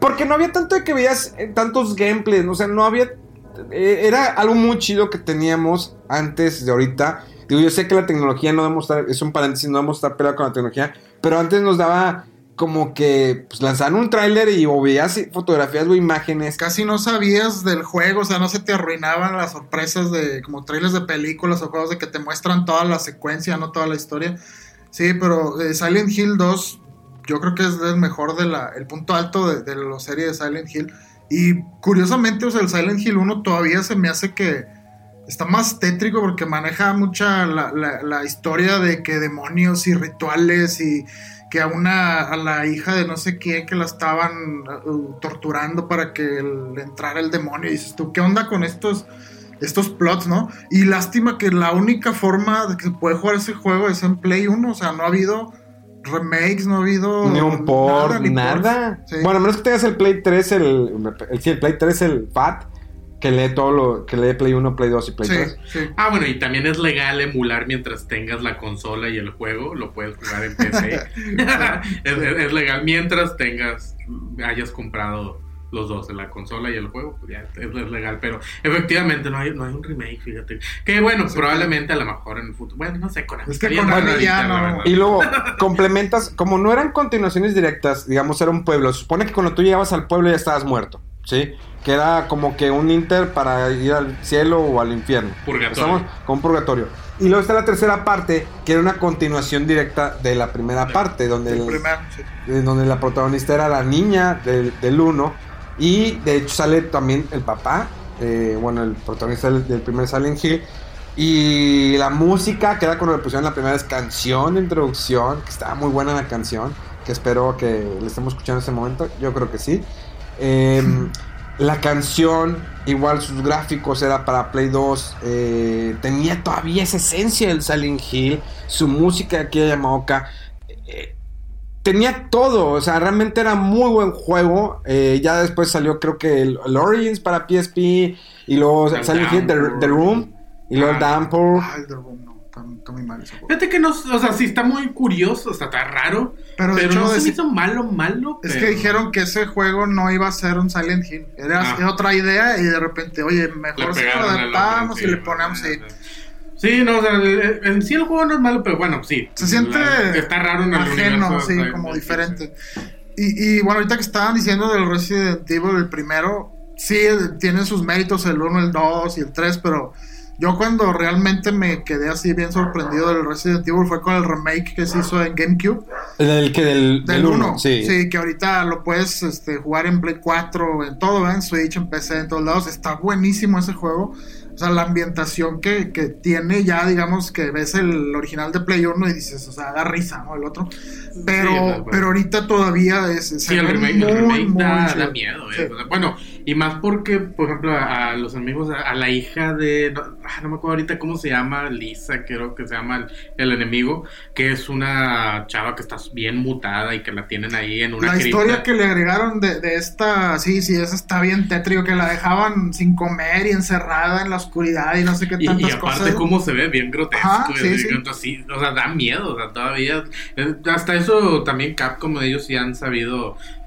porque no había tanto de que veías eh, tantos gameplays, o sea, no había eh, era algo muy chido que teníamos antes de ahorita. Yo sé que la tecnología no debemos estar, es un paréntesis, no debemos estar peleados con la tecnología, pero antes nos daba como que pues, un tráiler y o veías fotografías o imágenes. Casi no sabías del juego, o sea, no se te arruinaban las sorpresas de como trailers de películas o juegos de que te muestran toda la secuencia, no toda la historia. Sí, pero eh, Silent Hill 2 yo creo que es el mejor de la el punto alto de, de la serie de Silent Hill y curiosamente, o sea, el Silent Hill 1 todavía se me hace que está más tétrico porque maneja mucha la, la- la historia de que demonios y rituales y que a una a la hija de no sé quién que la estaban uh, torturando para que le entrara el demonio y dices tú qué onda con estos estos plots, ¿no? Y lástima que la única forma de que se puede jugar ese juego es en Play 1, o sea, no ha habido remakes, no ha habido Ni un port, ni nada. ports. Sí. Bueno, a menos que tengas el Play 3, el, el, sí, el Play 3, el FAT, que lee todo lo, que lee Play 1, Play 2 y Play sí, 3. sí. Ah, bueno, y también es legal emular mientras tengas la consola y el juego. Lo puedes jugar en PC. es, es- es legal mientras tengas, hayas comprado los dos, la consola y el juego. pues ya es, es legal. Pero efectivamente no hay, no hay un remake, fíjate. Que bueno, probablemente a lo mejor en el futuro. Bueno, no sé, con Es que con Konami ya no. Y luego complementas, como no eran continuaciones directas, digamos, era un pueblo. Se supone que cuando tú llegabas al pueblo ya estabas muerto. ¿Sí? Que era como que un inter para ir al cielo o al infierno. Purgatorio. Estamos con purgatorio. Y luego está la tercera parte, que era una continuación directa de la primera parte, donde, El primero, sí. donde la protagonista era la niña del, del uno. Y de hecho sale también el papá, eh, bueno, el protagonista del, del primer Silent Hill. Y la música, que era cuando le pusieron la primera vez canción de introducción, que estaba muy buena la canción, que espero que le estemos escuchando en ese momento, yo creo que sí. Eh, la canción, igual sus gráficos era para Play 2, eh, tenía todavía esa esencia del Silent Hill, su música de aquella Yamaoka. eh, tenía todo, o sea, realmente era muy buen juego. eh, ya después salió, creo que el, el Origins para PSP, y luego El Silent Hill The, Downpour. The Room, y luego el Ah. Downpour. Ah, Está, está muy mal ese juego. Fíjate que no, o sea, sí está muy curioso, o sea, está raro. Pero Pero, de hecho, no se es- me hizo malo, malo. Es pero- que dijeron que ese juego no iba a ser un Silent Hill. Era Ah. otra idea y de repente, oye, mejor si lo adaptamos y le ponemos ahí. Sí, no, o sea, en sí el juego no es malo, pero bueno, sí. Se siente La- está raro en el ajeno, universo, sí, como diferente. Y, y bueno, ahorita que estaban diciendo del Resident Evil, el primero, sí, tiene sus méritos el 1, el 2 y el 3, pero yo cuando realmente me quedé así bien sorprendido del Resident Evil fue con el remake que se hizo en GameCube. Del que del, Del 1, sí. sí. que ahorita lo puedes este, jugar en Play 4, en todo, ¿verdad? en Switch, en PC, en todos lados. Está buenísimo ese juego. O sea, la ambientación que, que tiene ya, digamos, que ves el original de Play 1 y dices, o sea, da risa, ¿no? El otro. Pero, Sí, pero ahorita todavía es... se Sí, el remake, muy, el remake muy da, miedo. Eh. Bueno, y más porque, por ejemplo, a, a los amigos, a, a la hija de. No, ah, no me acuerdo ahorita cómo se llama, Lisa, creo que se llama el, el enemigo, que es una chava que está bien mutada y que la tienen ahí en una La cripta. historia que le agregaron de, de esta, sí, sí, esa está bien tétrico, que la dejaban sin comer y encerrada en la oscuridad y no sé qué tantas y aparte cosas. cómo se ve bien grotesco. Ajá, sí, sí, o sea, da miedo, o sea, todavía. eh, hasta eso también Capcom ellos sí han sabido.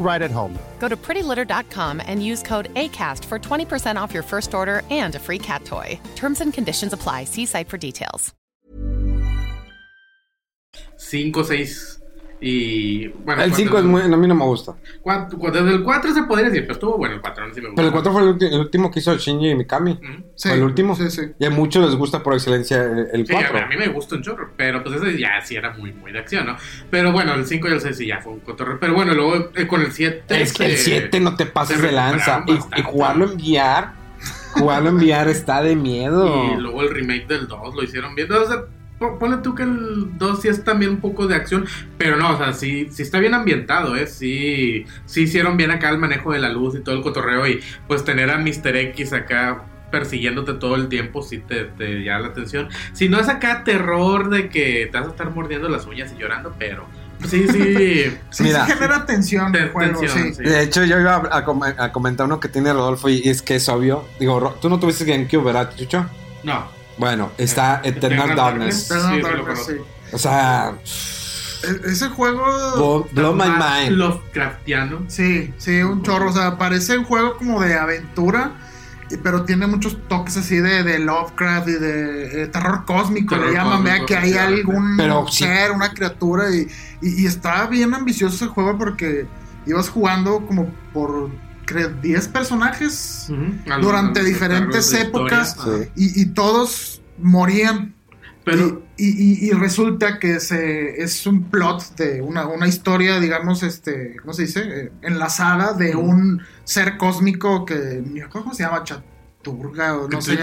right at home. Go to prettylitter.com and use code ACAST for 20% off your first order and a free cat toy. Terms and conditions apply. See site for details. 5, 6 y. Bueno, El cuatro- 5 es muy, a mí no me gusta. cuatro- cuatro- desde el 4 se podría decir, pero estuvo bueno el 4, no sé si me Pero el gustó. 4 fue el, ulti- el último que hizo Shinji Mikami. Ujú. Sí, Fue el último. sí, sí. Y a muchos les gusta por excelencia el- el Sí, a, 4. a mí me gusta un chorro, pero pues ese ya sí era muy, muy de acción, ¿no? Pero bueno, el 5 y el 6 sí ya fue un cotorreo. Pero bueno, luego eh, con el 7. es que el 7 no te pases se de lanza. Y, y jugarlo en VR. Jugarlo en VR está de miedo. Y luego el remake del 2 lo hicieron bien. Po- ponle tú que el 2 sí es también un poco de acción, pero no, o sea, sí, sí está bien ambientado, ¿eh? Sí, sí hicieron bien acá el manejo de la luz y todo el cotorreo y pues tener a Mr. X acá persiguiéndote todo el tiempo sí te, te llama la atención. Si no es acá terror de que te vas a estar mordiendo las uñas y llorando, pero sí, sí. Sí, Mira. sí genera tensión Ten- juego, tensión, sí. De hecho, yo iba a, com- a comentar uno que tiene Rodolfo y es que es obvio. Digo, tú no tuviste GameCube, ¿verdad, Chucho? No. Bueno, está Eternal, Eternal Darkness. Eternal Darkness, sí. O sea, E- Ese juego... blow, blow my mind. Lovecraftiano. Sí, sí, un chorro. O sea, parece un juego como de aventura, pero tiene muchos toques así de, de Lovecraft y de eh, terror cósmico. Terror le llaman, vea que hay algún Pero sí. ser, una criatura. Y, y, y está bien ambicioso ese juego porque ibas jugando como por creo, 10 personajes durante diferentes épocas y, y todos morían. Pero y, y- y- y resulta que se, es un plot de una, una historia, digamos, este, ¿cómo se dice? Eh, enlazada de un ser cósmico que, ¿cómo se llama? Chaturga o no sé.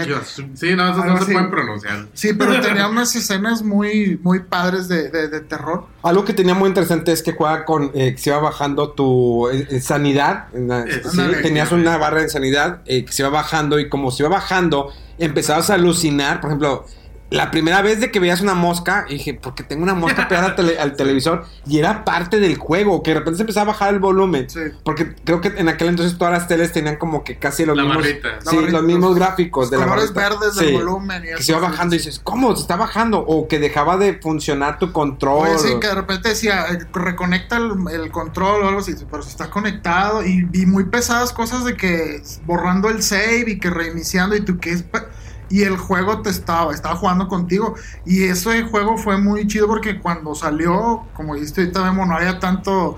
Sí, no, esos no se así. pueden pronunciar. Sí, pero tenía unas escenas muy, muy padres de, de- de terror. Algo que tenía muy interesante es que juega con eh, que se iba bajando tu eh, eh, sanidad. Eh, sí, tenías una barra de sanidad eh, que se iba bajando y como se iba bajando, empezabas a alucinar. Por ejemplo, la primera vez de que veías una mosca, dije, porque tengo una mosca pegada al, tele- al televisor, y era parte del juego, que de repente se empezaba a bajar el volumen. Sí. Porque creo que en aquel entonces todas las teles tenían como que casi los La mismos. Sí, los mismos los- gráficos de la colores verdes del Sí. volumen y Que eso, se iba sí, bajando y dices, ¿cómo? Se está bajando. O que dejaba de funcionar tu control. Oye, sí, que de repente decía, eh, reconecta el, el control o algo así, pero si está conectado y, y muy pesadas cosas de que borrando el save y que reiniciando y tú que es... pa- Y el juego te estaba, estaba jugando contigo. Y ese juego fue muy chido porque cuando salió, como dijiste ahorita, Memo, no había tanto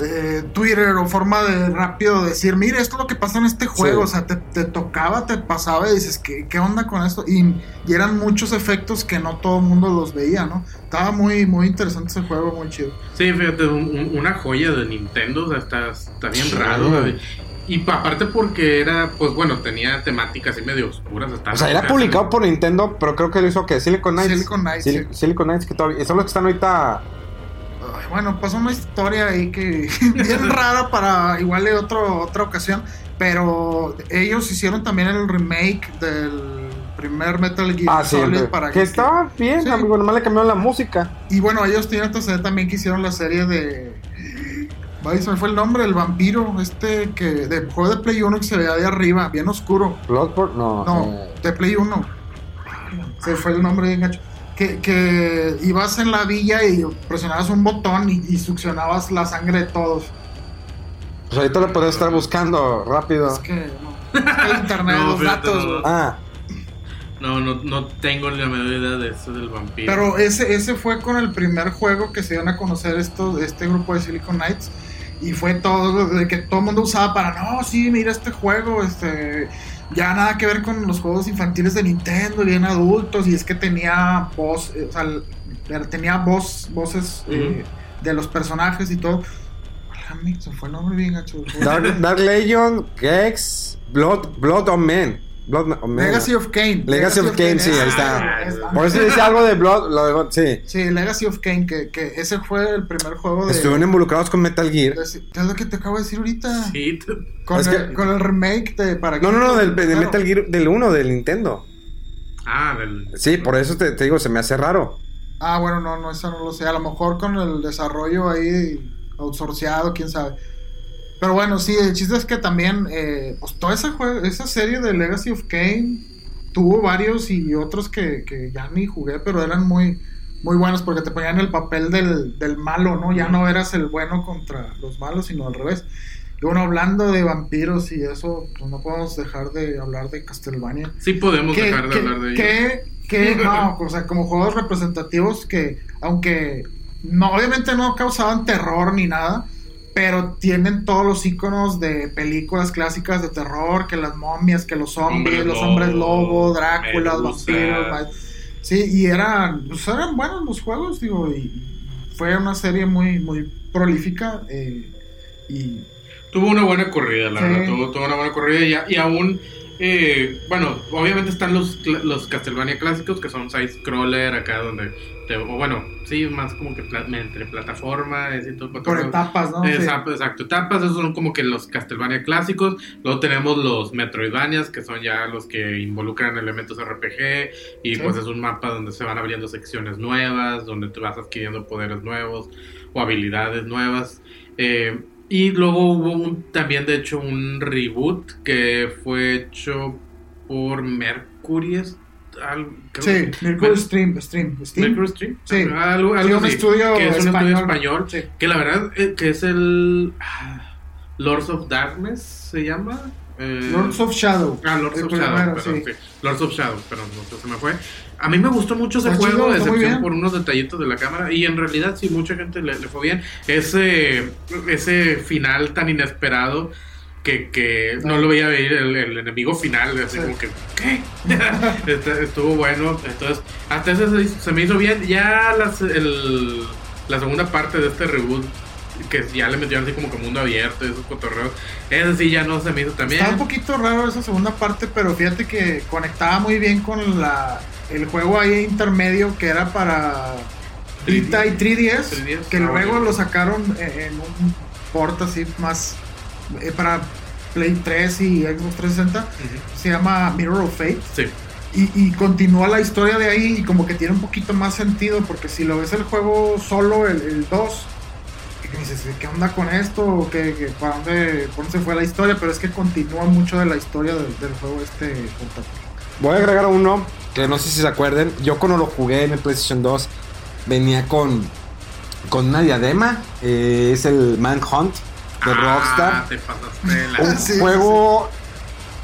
eh, Twitter o forma de rápido decir, mire, esto es lo que pasa en este juego. Sí. O sea, te, te tocaba, te pasaba y dices, ¿qué, qué onda con esto? Y, y eran muchos efectos que no todo el mundo los veía, ¿no? Estaba muy, muy interesante ese juego, muy chido. Sí, fíjate, un- un- una joya de Nintendo, o sea, está, está bien Sí. raro. güey. Y pa- aparte porque era, pues bueno, tenía temáticas así medio oscuras. estaba- O sea, era publicado por Nintendo, pero creo que lo hizo que Silicon Knights. Silicon Knights, Sil- sí. Silicon Knights, que todavía. Son los que están ahorita. Ay, bueno, pasó una historia ahí que bien rara para igual de otro, otra ocasión, pero ellos hicieron también el remake del primer Metal Gear Ah, Solid para que GameCube. estaba bien, Sí. amigo. Nomás le cambiaron la música. Y bueno, ellos tienen antecedente también que hicieron la serie de. Ay, se me fue el nombre, el vampiro, este que de juego de Play 1 que se veía de arriba, bien oscuro. Bloodborne, no. No, eh, de Play 1. Se fue el nombre bien gacho. Que, que ibas en la villa y presionabas un botón y, y succionabas la sangre de todos. pues ahorita lo podés estar buscando rápido. Es que no. Es que el internet, No, los datos. no. Ah, No, no, no tengo ni la menor idea de eso del vampiro. Pero ese, ese fue con el primer juego que se dieron a conocer estos, este grupo de Silicon Knights. Y fue todo de que todo el mundo usaba para, no, sí, mira este juego, este, ya nada que ver con los juegos infantiles de Nintendo, bien adultos, y es que tenía voz, eh, o sea, tenía voz, voces eh, de los personajes y todo. Se fue el nombre bien gacho. Dark, Dark Legion, Gex, Blood, Blood on Men. Blood Men. Legacy of Kane. Legacy of Kane, sí, ahí está. Ah, es- Por eso dice algo de Blood. Lo dejo- sí. Sí, Legacy of Kane, que, que ese fue el primer juego de... Estuvieron involucrados con Metal Gear. de- ¿Qué es lo que te acabo de decir ahorita? Sí, Con, el, que- con el remake de para No, no, no, del, de. Metal Gear del 1, del Nintendo. Ah, del... Sí, por eso te, te digo, se me hace raro. Ah, bueno, no, no, eso no lo sé. A lo mejor con el desarrollo ahí outsourceado, quién sabe. Pero bueno, sí, el chiste es que también, eh, pues toda esa, esa serie de Legacy of Kane tuvo varios y otros que, que ya ni jugué, pero eran muy, muy buenos porque te ponían el papel del, del malo, ¿no? Ya no eras el bueno contra los malos, sino al revés. Y bueno, hablando de vampiros y eso, pues no podemos dejar de hablar de Castlevania. Sí podemos ¿Qué- dejar de hablar de ello. qué- qué- no, o sea, como juegos representativos que, aunque no, obviamente no causaban terror ni nada, pero tienen todos los iconos de películas clásicas de terror, que las momias, que los zombies, Hombres los lobo, hombres lobo, Drácula, Medusa. vampiros, sí, y eran, pues eran buenos los juegos, digo, y fue una serie muy, muy prolífica, eh, y Tuvo una buena corrida, la Sí. verdad. Tuvo, tuvo una buena corrida y, y aún. Eh, bueno, obviamente están los, los Castlevania clásicos que son side-scroller, acá donde. Te, o bueno, sí, más como que pla- entre plataformas y todo. por etapas, ¿no? Sí. Exacto, exacto, etapas, esos son como que los Castlevania clásicos. Luego tenemos los Metroidvanias, que son ya los que involucran elementos RPG. Y Sí. pues es un mapa donde se van abriendo secciones nuevas, donde te vas adquiriendo poderes nuevos o habilidades nuevas. Eh, y luego hubo un- también, de hecho, un reboot que fue hecho por Mercury. es- al- creo Sí, Mercury Mer- Stream, Stream, Steam. Mercury Stream. Sí. Algo, Sí, algo un así, estudio que es un español. estudio español. Sí. Que la verdad eh, que es el ah, Lords of Darkness se llama. Eh, Lords of Shadow. Ah, Lords of Shadow, perdón, sí. sí. Lords of Shadow, perdón, no, se me fue. A mí me gustó mucho ese juego, chido, a excepción por unos detallitos de la cámara. Y en realidad, sí, mucha gente le, le fue bien. Ese, ese final tan inesperado que, que no lo veía venir el, el enemigo final. Así Sí. como que, ¿qué? Estuvo bueno. Entonces, hasta ese se, se me hizo bien. Ya las, el- la segunda parte de este reboot. Que ya le metieron así como que mundo abierto y esos cotorreos. Ese sí ya no se me hizo también. Estaba un poquito raro esa segunda parte, pero fíjate que conectaba muy bien con la el juego ahí intermedio que era para Vita y 3DS, 3DS, que ah, luego bueno. lo sacaron en, un port así más eh, para Play 3 y Xbox 360. Ujú. Se llama Mirror of Fate. Sí. Y, y continúa la historia de ahí y como que tiene un poquito más sentido, porque si lo ves el juego solo, el, el 2, y que dices, ¿qué onda con esto? ¿O qué, qué- para dónde, por dónde se fue la historia? Pero es que continúa mucho de la historia del, del juego este portátil. Voy a agregar uno que no sé si se acuerden. Yo cuando lo jugué en el PlayStation 2 venía con, con una diadema. eh, es el Manhunt de Rockstar. Ah, te pasaste la- Un Sí, juego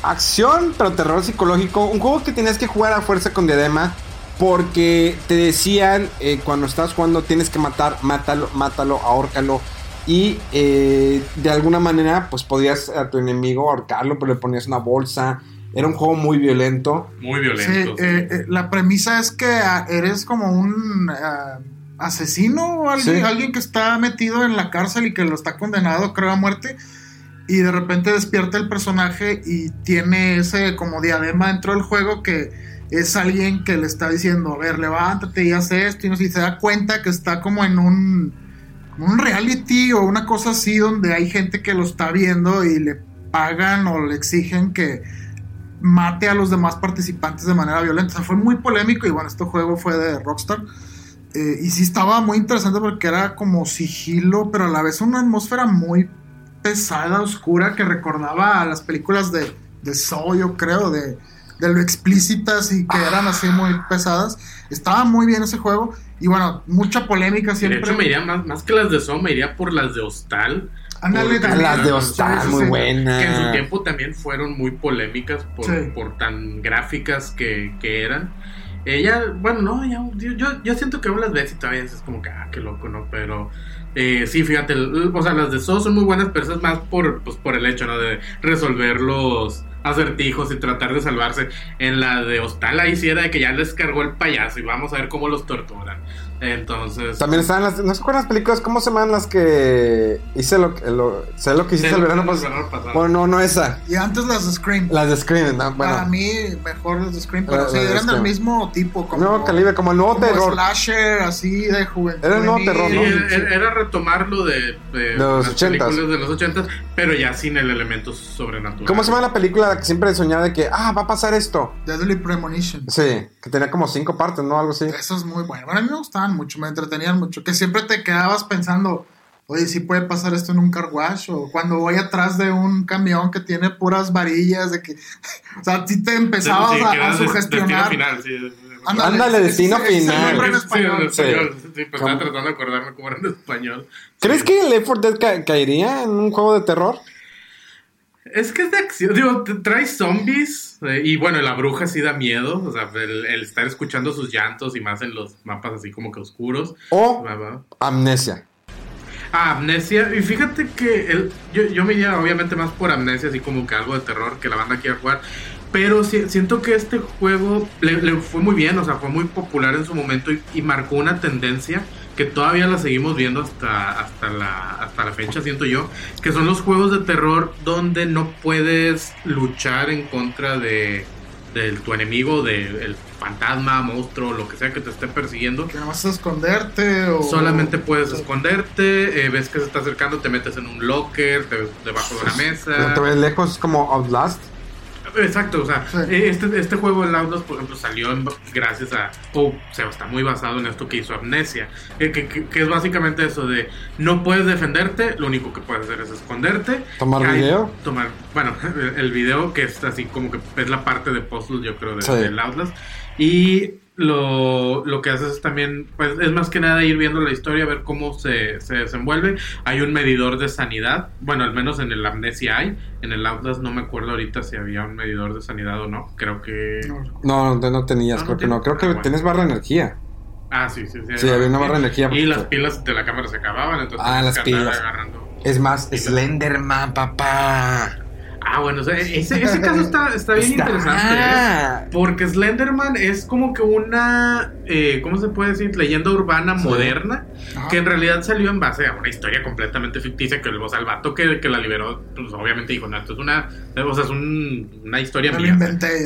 acción, pero terror psicológico. Un juego que tenías que jugar a fuerza con diadema. Porque te decían eh, cuando estás jugando tienes que matar, mátalo, mátalo, ahórcalo. Y eh, de alguna manera, pues podías a tu enemigo ahorcarlo, pero le ponías una bolsa. Era un juego muy violento. Muy violento. sí. eh, eh, la premisa es que ah, eres como un ah, asesino o alguien, Sí. alguien que está metido en la cárcel y que lo está condenado, creo, a muerte. Y de repente despierta el personaje y tiene ese como diadema dentro del juego que es alguien que le está diciendo, a ver, levántate y haz esto. Y no sé, y se da cuenta que está como en un, un reality o una cosa así donde hay gente que lo está viendo y le pagan o le exigen que mate a los demás participantes de manera violenta. O sea, fue muy polémico y bueno, este juego fue de Rockstar. Eh, y sí estaba muy interesante porque era como sigilo, pero a la vez una atmósfera muy pesada, oscura, que recordaba a las películas de, de Saw, yo creo, de, de lo explícitas y que eran así muy pesadas. Estaba muy bien ese juego y bueno, mucha polémica De siempre. hecho, me iría más, más que las de Son, me iría por las de Hostal. Ándale, Porque- también. Las de Hostal, Sí, sí, muy sí. buenas. Que en su tiempo también fueron muy polémicas por, Sí. por tan gráficas que, que eran. Ella, bueno, no, ya- yo, yo, yo siento que aún las ves y todavía es como que, ah, qué loco, ¿no? Pero eh, sí, fíjate, o sea, las de Saw son muy buenas, pero eso es más por, pues, por el hecho, ¿no? De resolver los acertijos y tratar de salvarse. En la de Hostal ahí sí era de que ya les cargó el payaso y vamos a ver cómo los torturan. Entonces... También estaban las. ¿No se acuerdan las películas? ¿Cómo se llaman las que hice lo, lo- sé lo que hiciste el lo que verano hice el pasado? verano pasado. Bueno, no, no esa. Y antes las de Scream. Las de Scream, ¿no? Para mí, mejor las de Scream, pero sí, eran del mismo tipo. Como, Nuevo calibre, como el nuevo como terror. slasher, así de juventud. Era el nuevo terror, Sí, ¿no? era, era retomarlo de, de los las 80s. películas de los 80 pero ya sin el elemento sobrenatural. ¿Cómo se llama la película la que siempre soñaba de que, ah, va a pasar esto? Deadly Premonition. Sí, que tenía como cinco partes, ¿no? Algo así. Eso es muy bueno. Bueno, a mí me gustaban mucho, me entretenían mucho. Que siempre te quedabas pensando, oye, ¿sí puede pasar esto en un car wash? O cuando voy atrás de un camión que tiene puras varillas, de que. o sea, sí te empezabas Sí, que a, a de- sugestionar. destino final, sí. Ándale, destino ese final. en Sí, español. en español. Sí. Sí, pues ¿Cómo? estaba tratando de acordarme cómo era en español. ¿Crees Sí. que el Left 4 Dead ca- caería en un juego de terror? Es que es de acción. Digo, trae zombies. eh, y bueno, la bruja sí da miedo. O sea, el, el estar escuchando sus llantos y más en los mapas así como que oscuros. O Va, va. Amnesia. Ah, Amnesia. Y fíjate que el- yo, yo me iría obviamente más por Amnesia, así como que algo de terror que la banda quiera jugar. Pero si- siento que este juego le, le fue muy bien, o sea, fue muy popular en su momento y, y marcó una tendencia que todavía la seguimos viendo hasta, hasta, la, hasta la fecha, siento yo, que son los juegos de terror donde no puedes luchar en contra de, de tu enemigo, del fantasma, monstruo, lo que sea que te esté persiguiendo. Que nada más esconderte o... Solamente puedes esconderte, eh, ves que se está acercando, te metes en un locker, te- debajo de una No mesa. te ves lejos, es como Outlast. Exacto, o sea, Sí. eh, este, este juego, el Outlast, por ejemplo, salió en- gracias a, o sea, está muy basado en esto que hizo Amnesia, que, que- que es básicamente eso de, no puedes defenderte, lo único que puedes hacer es esconderte. ¿Tomar Hay- video? Tomar, bueno, el video que es así como que es la parte de puzzle, yo creo, de, Sí. del Outlast. Y lo, lo que haces es también, pues es más que nada ir viendo la historia, ver cómo se, se desenvuelve. Hay un medidor de sanidad, bueno, al menos en el Amnesia hay, en el Outlast no me acuerdo ahorita si había un medidor de sanidad o no, creo que... No, No, no, tenías, No, creo no que no. Creo que ah, bueno. tienes barra de energía. Ah, sí, sí, sí. Sí, había una barra de energía. Y las pilas de la cámara se acababan, entonces Ah, las pilas. agarrando. Es más, Slenderman, papá. Ah, bueno, o sea, ese, ese caso está, está bien Está. interesante. ¿eh? Porque Slenderman es como que una, eh, ¿cómo se puede decir? Leyenda urbana Sí. moderna, Ajá. que en realidad salió en base a una historia completamente ficticia que el, o sea, el vato que, que la liberó, pues obviamente dijo, no, esto es una, o sea, es un- una historia mía.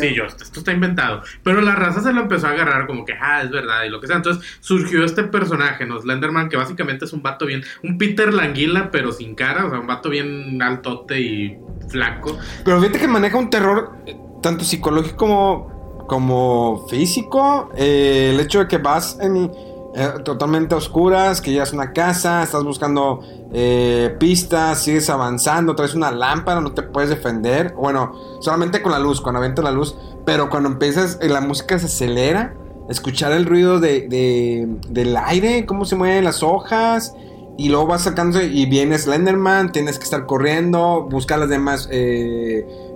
Sí, yo, esto, esto está inventado. Pero la raza se lo empezó a agarrar como que, ah, es verdad, y lo que sea. Entonces surgió este personaje, ¿no? Slenderman, que básicamente es un vato bien, un Peter Languila, pero sin cara, o sea, un vato bien altote y flaco. Pero fíjate que maneja un terror eh, tanto psicológico como como físico. Eh, el hecho de que vas en, eh, totalmente oscuras, que llegas a una casa, estás buscando eh, pistas, sigues avanzando, traes una lámpara, no te puedes defender. Bueno, solamente con la luz, cuando avientas la luz. Pero cuando empiezas, eh, la música se acelera. Escuchar el ruido de, de- del aire, cómo se mueven las hojas. Y luego vas sacando y viene Slenderman, tienes que estar corriendo, buscar las demás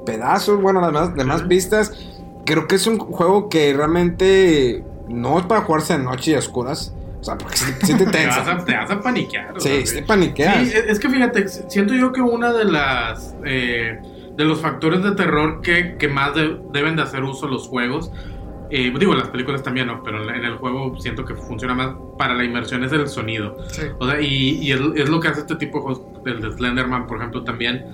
pedazos, bueno, las demás, demás pistas. Creo que es un juego que realmente no es para jugarse de noche y a oscuras. O sea, porque si, te Te vas, tensa. a, te vas a paniquear. Sí, sea, te paniqueas. Sí, es que fíjate, siento yo que una de las eh, de los factores de terror que, que más de- deben de hacer uso los juegos, eh, digo, las películas también, ¿no? Pero en, el juego siento que funciona más para la inmersión es el sonido. Sí. O sea, y, y es, es lo que hace este tipo de juegos, el de Slenderman, por ejemplo, también.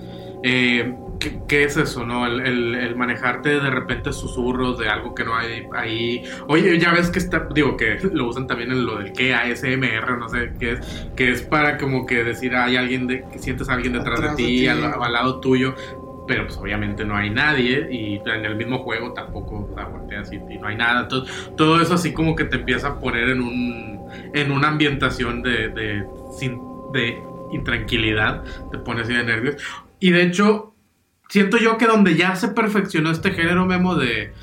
Eh, ¿qué, qué es eso, no? El, el- el manejarte de repente susurros de algo que no hay ahí. Oye, ya ves que está, digo, que lo usan también en lo del que ASMR, no sé qué es, que es para como que decir hay alguien de, que sientes a alguien detrás Atrás de de ti, ti. Al, al lado tuyo. Pero pues obviamente no hay nadie y en el mismo juego tampoco o sea, volteas y, y no hay nada. Entonces, todo eso así como que te empieza a poner en un en una ambientación de, de, sin- de intranquilidad, te pone así de nervios. Y de hecho, siento yo que donde ya se perfeccionó este género memo de,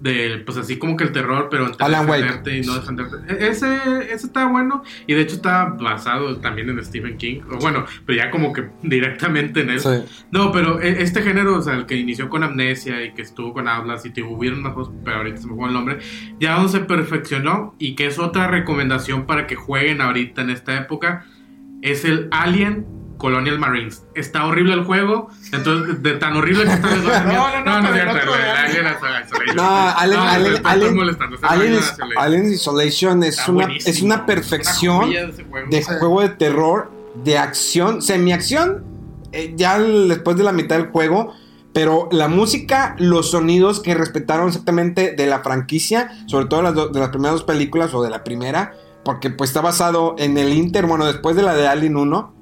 de pues así como que el terror, pero entre Alan Wake. defenderte y no defenderte. E- Ese, ese está bueno y de hecho está basado también en Stephen King. O Bueno, pero ya como que directamente en él. Sí. No, pero e- este género, o sea, el que inició con Amnesia y que estuvo con Hablas y te hubieron más cosas, pero ahorita se me fue el nombre, ya donde se perfeccionó y que es otra recomendación para que jueguen ahorita en esta época, es el Alien Colonial Marines. Está horrible el juego, entonces de tan horrible que está. No, no, no. No, Alien, No, Alien, Isolation. Es una, es una perfección de juego. de Sí. juego de terror, de acción, semi-acción, eh, ya después de la mitad del juego. Pero la música, los sonidos que respetaron exactamente de la franquicia, sobre todo de las primeras dos películas o de la primera, porque pues está basado en el Inter, bueno, después de la de Alien 1,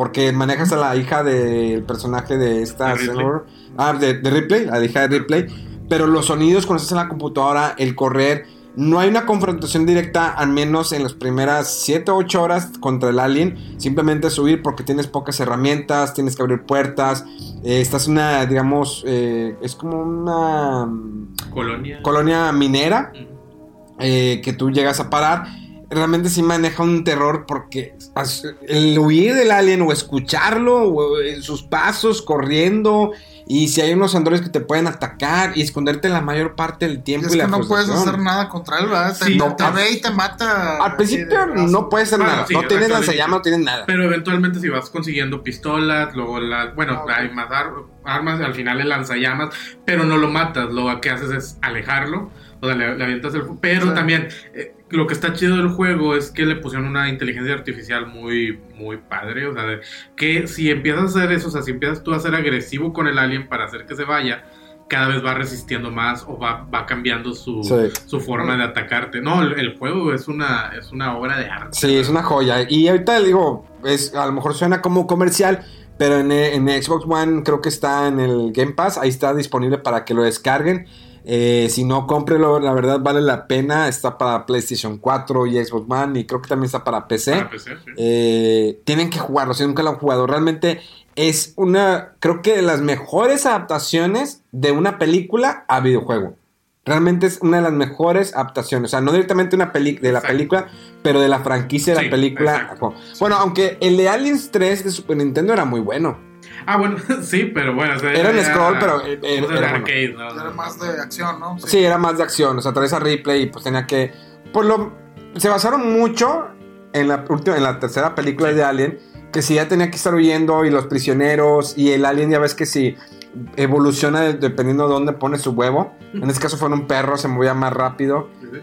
porque manejas a la hija del personaje de esta señor- ah, de, de Ripley, la hija de Ripley, pero los sonidos cuando estás en la computadora, el correr, no hay una confrontación directa, al menos en las primeras 7 o 8 horas contra el alien. Simplemente subir porque tienes pocas herramientas, tienes que abrir puertas. eh, estás una, digamos, eh, es como una mm, Colonia. colonia minera eh, que tú llegas a parar. Realmente sí maneja un terror porque el huir del alien o escucharlo, o en sus pasos corriendo, y si hay unos androides que te pueden atacar y esconderte la mayor parte del Y tiempo. es y que la no puedes hacer nada contra él, ¿verdad? Te, Sí, te- no, te al- ve y te mata. Al principio no puedes hacer Bueno, nada, sí, no tienes lanzallamas, no tienes nada. Pero eventualmente si vas consiguiendo pistolas, luego la, bueno, Ah, hay más ar- armas, al final el lanzallamas, pero no lo matas, lo que haces es alejarlo, o sea, le, le avientas el... Pero Sí. también eh, lo que está chido del juego es que le pusieron una inteligencia artificial muy, muy padre, o sea, de- que si empiezas a hacer eso, o sea, si empiezas tú a ser agresivo con el alien para hacer que se vaya, cada vez va resistiendo más o va, va cambiando su, Sí. su forma de atacarte. No, el, el juego es una, es una obra de arte. Sí, es una joya. Y ahorita digo, es, a lo mejor suena como comercial, pero en, en Xbox One creo que está en el Game Pass, ahí está disponible para que lo descarguen. Eh, si no, cómprelo, la verdad vale la pena. Está para PlayStation 4 y Xbox One y creo que también está para PC. Para PC, sí. Eh, tienen que jugarlo, si nunca lo han jugado. Realmente es una, creo que de las mejores adaptaciones de una película a videojuego. Realmente es una de las mejores adaptaciones. O sea, no directamente una peli de la Exacto. película, pero de la franquicia de Sí, la película. exacto. Bueno, aunque el de Aliens 3 de Super Nintendo era muy bueno. Ah, bueno, sí, pero bueno. o sea, Era un scroll, pero, eh, era bueno. arcade, ¿no? Era más de acción, ¿no? Sí, era más de acción. O sea, traes a Ripley y pues tenía que. Por lo. Se basaron mucho en la última, en la tercera película de Alien. Que si ya tenía que estar huyendo y los prisioneros. Y el alien, ya ves que si evoluciona de- dependiendo de dónde pone su huevo. En este caso fue en un perro, se movía más rápido. Sí, sí.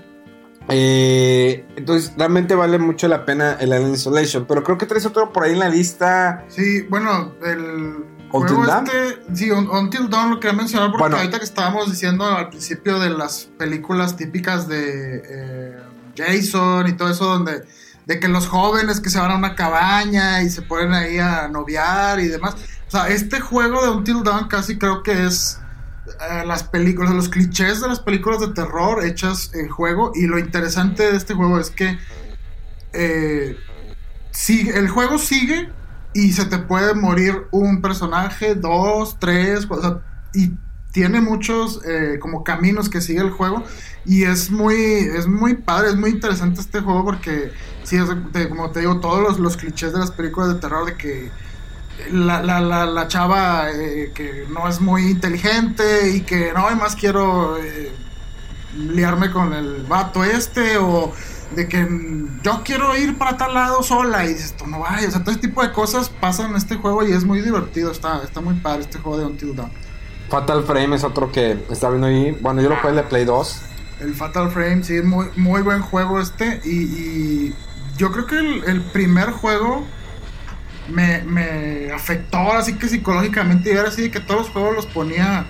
Eh, entonces, realmente vale mucho la pena el Alien Isolation. Pero creo que traes otro por ahí en la lista. Sí, bueno, el Until Dawn. este, sí, Un- Until Dawn lo quería mencionar porque Bueno. ahorita que estábamos diciendo al principio de las películas típicas de eh, Jason y todo eso donde de que los jóvenes que se van a una cabaña y se ponen ahí a noviar y demás. O sea, este juego de Until Dawn casi creo que es eh, las películas, los clichés de las películas de terror hechas en juego. Y lo interesante de este juego es que eh, el juego sigue y se te puede morir un personaje, dos, tres, y tiene muchos eh, como caminos que sigue el juego y es muy es muy padre, es muy interesante este juego porque sí, es como te digo, todos los, los clichés de las películas de terror de que la, la, la, la chava eh, que no es muy inteligente y que no, además quiero eh, liarme con el vato este o de que yo quiero ir para tal lado sola y dices, tú no vayas, o sea, todo ese tipo de cosas pasan en este juego y es muy divertido, está, está muy padre este juego de Until Dawn. Fatal Frame es otro que está viendo ahí. Bueno, yo lo jugué la Play 2. El Fatal Frame, sí, es muy, muy buen juego este. Y, y yo creo que el, el primer juego me, me afectó así que psicológicamente. Y era así que todos los juegos los ponía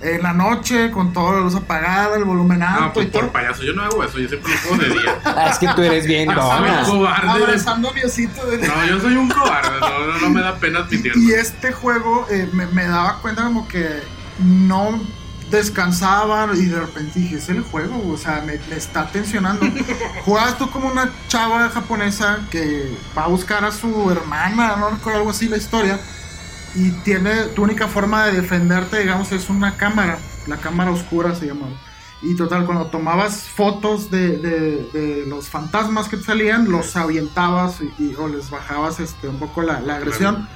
en la noche con toda la luz apagada, el volumen No, alto pues y todo. por payaso, yo no hago eso, yo siempre lo juego de día. Ah, es que tú eres bien Ah, dona. soy cobarde. Abrazando a mi osito de- No, yo soy un cobarde, no, no, no me da pena admitirlo. Y este juego eh, me, me daba cuenta como que no descansaba y de repente dije, es el juego, o sea, me, me está tensionando. Juegas tú como una chava japonesa que va a buscar a su hermana, no recuerdo algo así la historia, y tiene tu única forma de defenderte, digamos, es una cámara, la cámara oscura se llama. Y total, cuando tomabas fotos de, de- de los fantasmas que te salían, los avientabas y, y- o les bajabas este, un poco la, la agresión.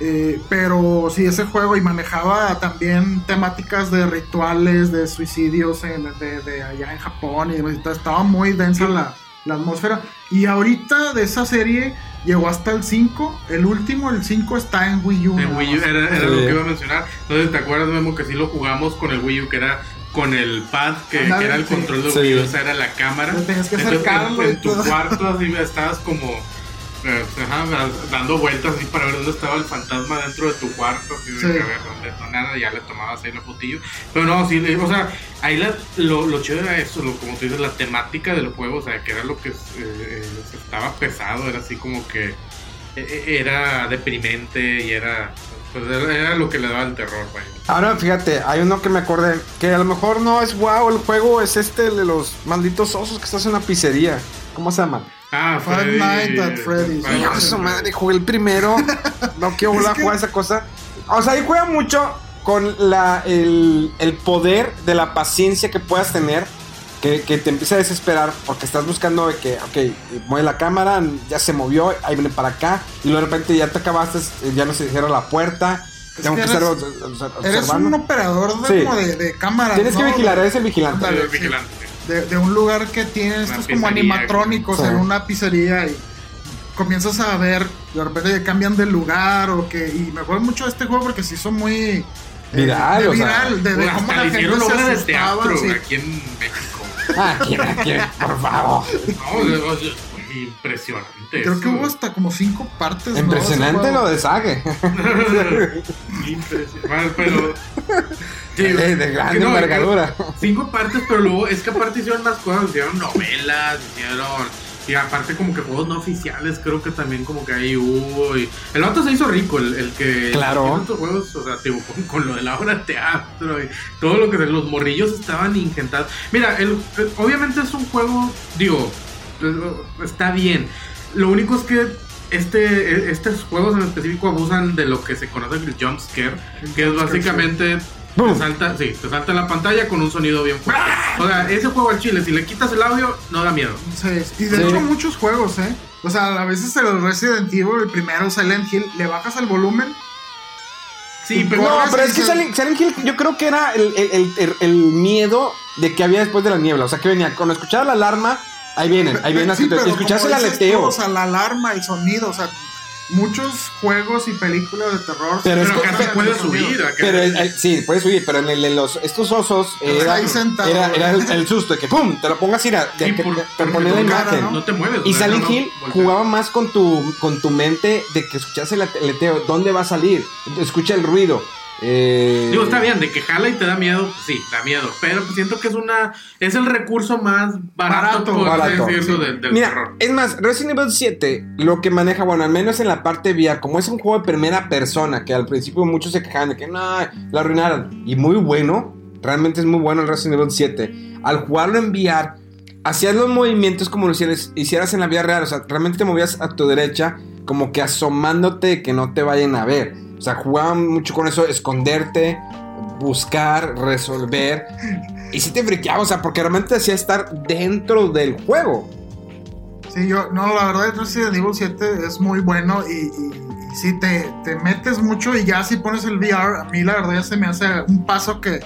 Eh, pero sí, ese juego y manejaba también temáticas de rituales, de suicidios en- de, de allá en Japón y demás, entonces estaba muy densa la, la atmósfera. Y ahorita de esa serie llegó hasta el 5, el último, el 5 está en Wii U. En nada Wii U más. era, era Sí. lo que iba a mencionar. Entonces, ¿te acuerdas, Memo, que sí lo jugamos con el Wii U, que era con el pad, que, era el sí. control de Sí. Wii U, esa era la cámara. Lo tenías que Entonces, en, tu cuarto así estabas como ajá, dando vueltas así para ver dónde estaba el fantasma dentro de tu cuarto, así de Sí. que a ver dónde no nada, ya le tomabas ahí la fotillo. Pero no, sí, o sea, ahí la- lo, lo chido era eso, lo, como tú dices, la temática del juego, o sea, que era lo que eh, eh, estaba pesado, era así como que eh, eh, era deprimente y era, pues, era, era lo que le daba el terror, güey. Ahora fíjate, hay uno que me acordé que a lo mejor no es wow el juego, es este el de los malditos osos que estás en una pizzería. ¿Cómo se llama? Ah, Five Freddy- Nights at Freddy's. Hijo su madre, jugué el primero. No quiero volver a que- jugar esa cosa. O sea, ahí juega mucho con la, el, el poder de la paciencia que puedas tener. Que, que te empieza a desesperar porque estás buscando de que, ok, mueve la cámara, ya se movió, ahí viene para acá, y luego de repente ya te acabaste, ya no se cierra la puerta, Es tengo que que, eres- estar obs- obs- Eres observando. un operador de, Sí. como de, de cámara. Tienes que ¿no? vigilar, eres el vigilante. Ándale, El sí. De, de un lugar que tiene estos como animatrónicos sí. en una pizzería y comienzas a ver, de repente cambian de lugar o que y me acuerdo mucho de este juego porque se hizo muy eh, Viral, de o sea, viral, de, de cómo la gente se de asustaba, teatro sí. aquí en México. ¿quién, quién? por favor. No, o sea, impresionante. Creo que eso. hubo hasta como cinco partes. ¿no? Impresionante Ese lo de Sage. Impresionante. Bueno, pero. Sí, de grande no, envergadura. Cinco partes, pero luego es que aparte hicieron más cosas, hicieron novelas, hicieron. Y aparte, como que juegos no oficiales, creo que también como que ahí hubo. Y el vato se hizo rico, el, el que. Claro. estos juegos, o sea, digo, con, con lo de la obra de teatro y todo lo que. Los morrillos estaban ingentados. Mira, el, el- obviamente es un juego, digo, eh, está bien. Lo único es que este, estos juegos en específico abusan de lo que se conoce el jump scare, que es básicamente te ¡Bum! salta, sí, te salta la pantalla con un sonido bien fuerte. O sea, ese juego al chile, si le quitas el audio, no da miedo. Sí, y de Sí. hecho muchos juegos, ¿eh? O sea, a veces el Resident Evil, el primero, Silent Hill, le bajas el volumen. Sí, pero No, pero es que Silent, Silent Hill yo creo que era el, el- el- el- el miedo de que había después de la niebla. O sea, que venía, cuando escuchaba la alarma, ahí vienen, ahí vienen. Sí, pero escuchas como el aleteo. tú, o sea, la alarma, el sonido, o sea, muchos juegos y películas de terror. Pero es pero que- acá se basan puede el sonido. subir. acá- Pero el- sí, puedes subir, pero en, el- en los, estos osos era, era, era el, el susto de que ¡pum! Te lo pongas ir a, de Sí, que por- te- la imagen. ¿no? No te mueves. Y Silent no, no Hill volteas. jugaba más con tu, con tu mente de que escuchas el aleteo, dónde va a salir, escucha el ruido. Eh, Digo, está bien, de que jala y te da miedo, sí, da miedo. Pero pues siento que es una. Es el recurso más barato, Barato, por así barato, decirlo, sí. del, del Mira, terror. es más, Resident Evil 7 lo que maneja, bueno, al menos en la parte vía, como es un juego de primera persona, que al principio muchos se quejaban de que no, la arruinaron. Y muy bueno, realmente es muy bueno el Resident Evil 7. Al jugarlo en VR, hacías los movimientos como lo hicieras, hicieras en la vida real. O sea, realmente te movías a tu derecha, como que asomándote que no te vayan a ver. O sea, jugaban mucho con eso, esconderte, buscar, resolver. Y sí te friqueaba, o sea, porque realmente te hacía estar dentro del juego. Sí, yo, no, la verdad, Resident Evil 7 es muy bueno y, y, y sí, te, te metes mucho y ya si pones el VR, a mí la verdad ya se me hace un paso que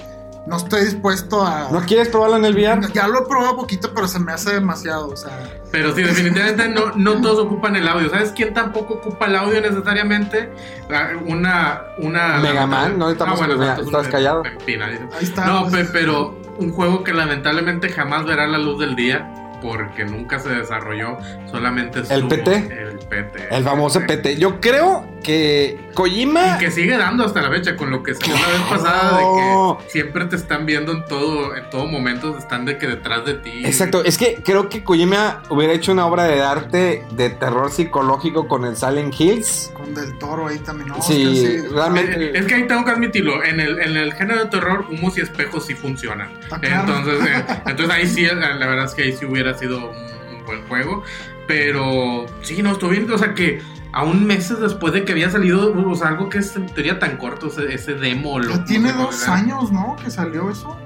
no estoy dispuesto a... ¿No quieres probarlo en el VR? Ya lo he probado poquito, pero se me hace demasiado, o sea... Pero sí, definitivamente no, no todos ocupan el audio. ¿Sabes quién tampoco ocupa el audio necesariamente? Ah, Una. una Mega Man, no, estamos- exacto, es estás una- callado. Pina, dice. Ahí está. No, pe- pero un juego que lamentablemente jamás verá la luz del día porque nunca se desarrolló, solamente ¿El PT? El PT. El famoso PT. Yo creo que Kojima. Y que sigue dando hasta la fecha con lo que salió la vez pasada de que siempre te están viendo en todo, en todo momento, están de que detrás de ti. Exacto, es que creo que Kojima hubiera hecho una obra de arte de terror psicológico con el Silent Hills. Con Del Toro ahí también. No, Sí, es que sí. realmente. Eh, Es que ahí tengo que admitirlo, en el, en el género de terror, humos y espejos sí funcionan. Ah, claro. Entonces, eh, entonces ahí sí, la la verdad es que ahí sí hubiera sido un, buen juego. Pero sí, no, estuvo bien. O sea que aún meses después de que había salido, o sea, algo que es en teoría tan corto, ese, ese demo. Lo, tiene no sé dos años, ¿no? Que salió eso.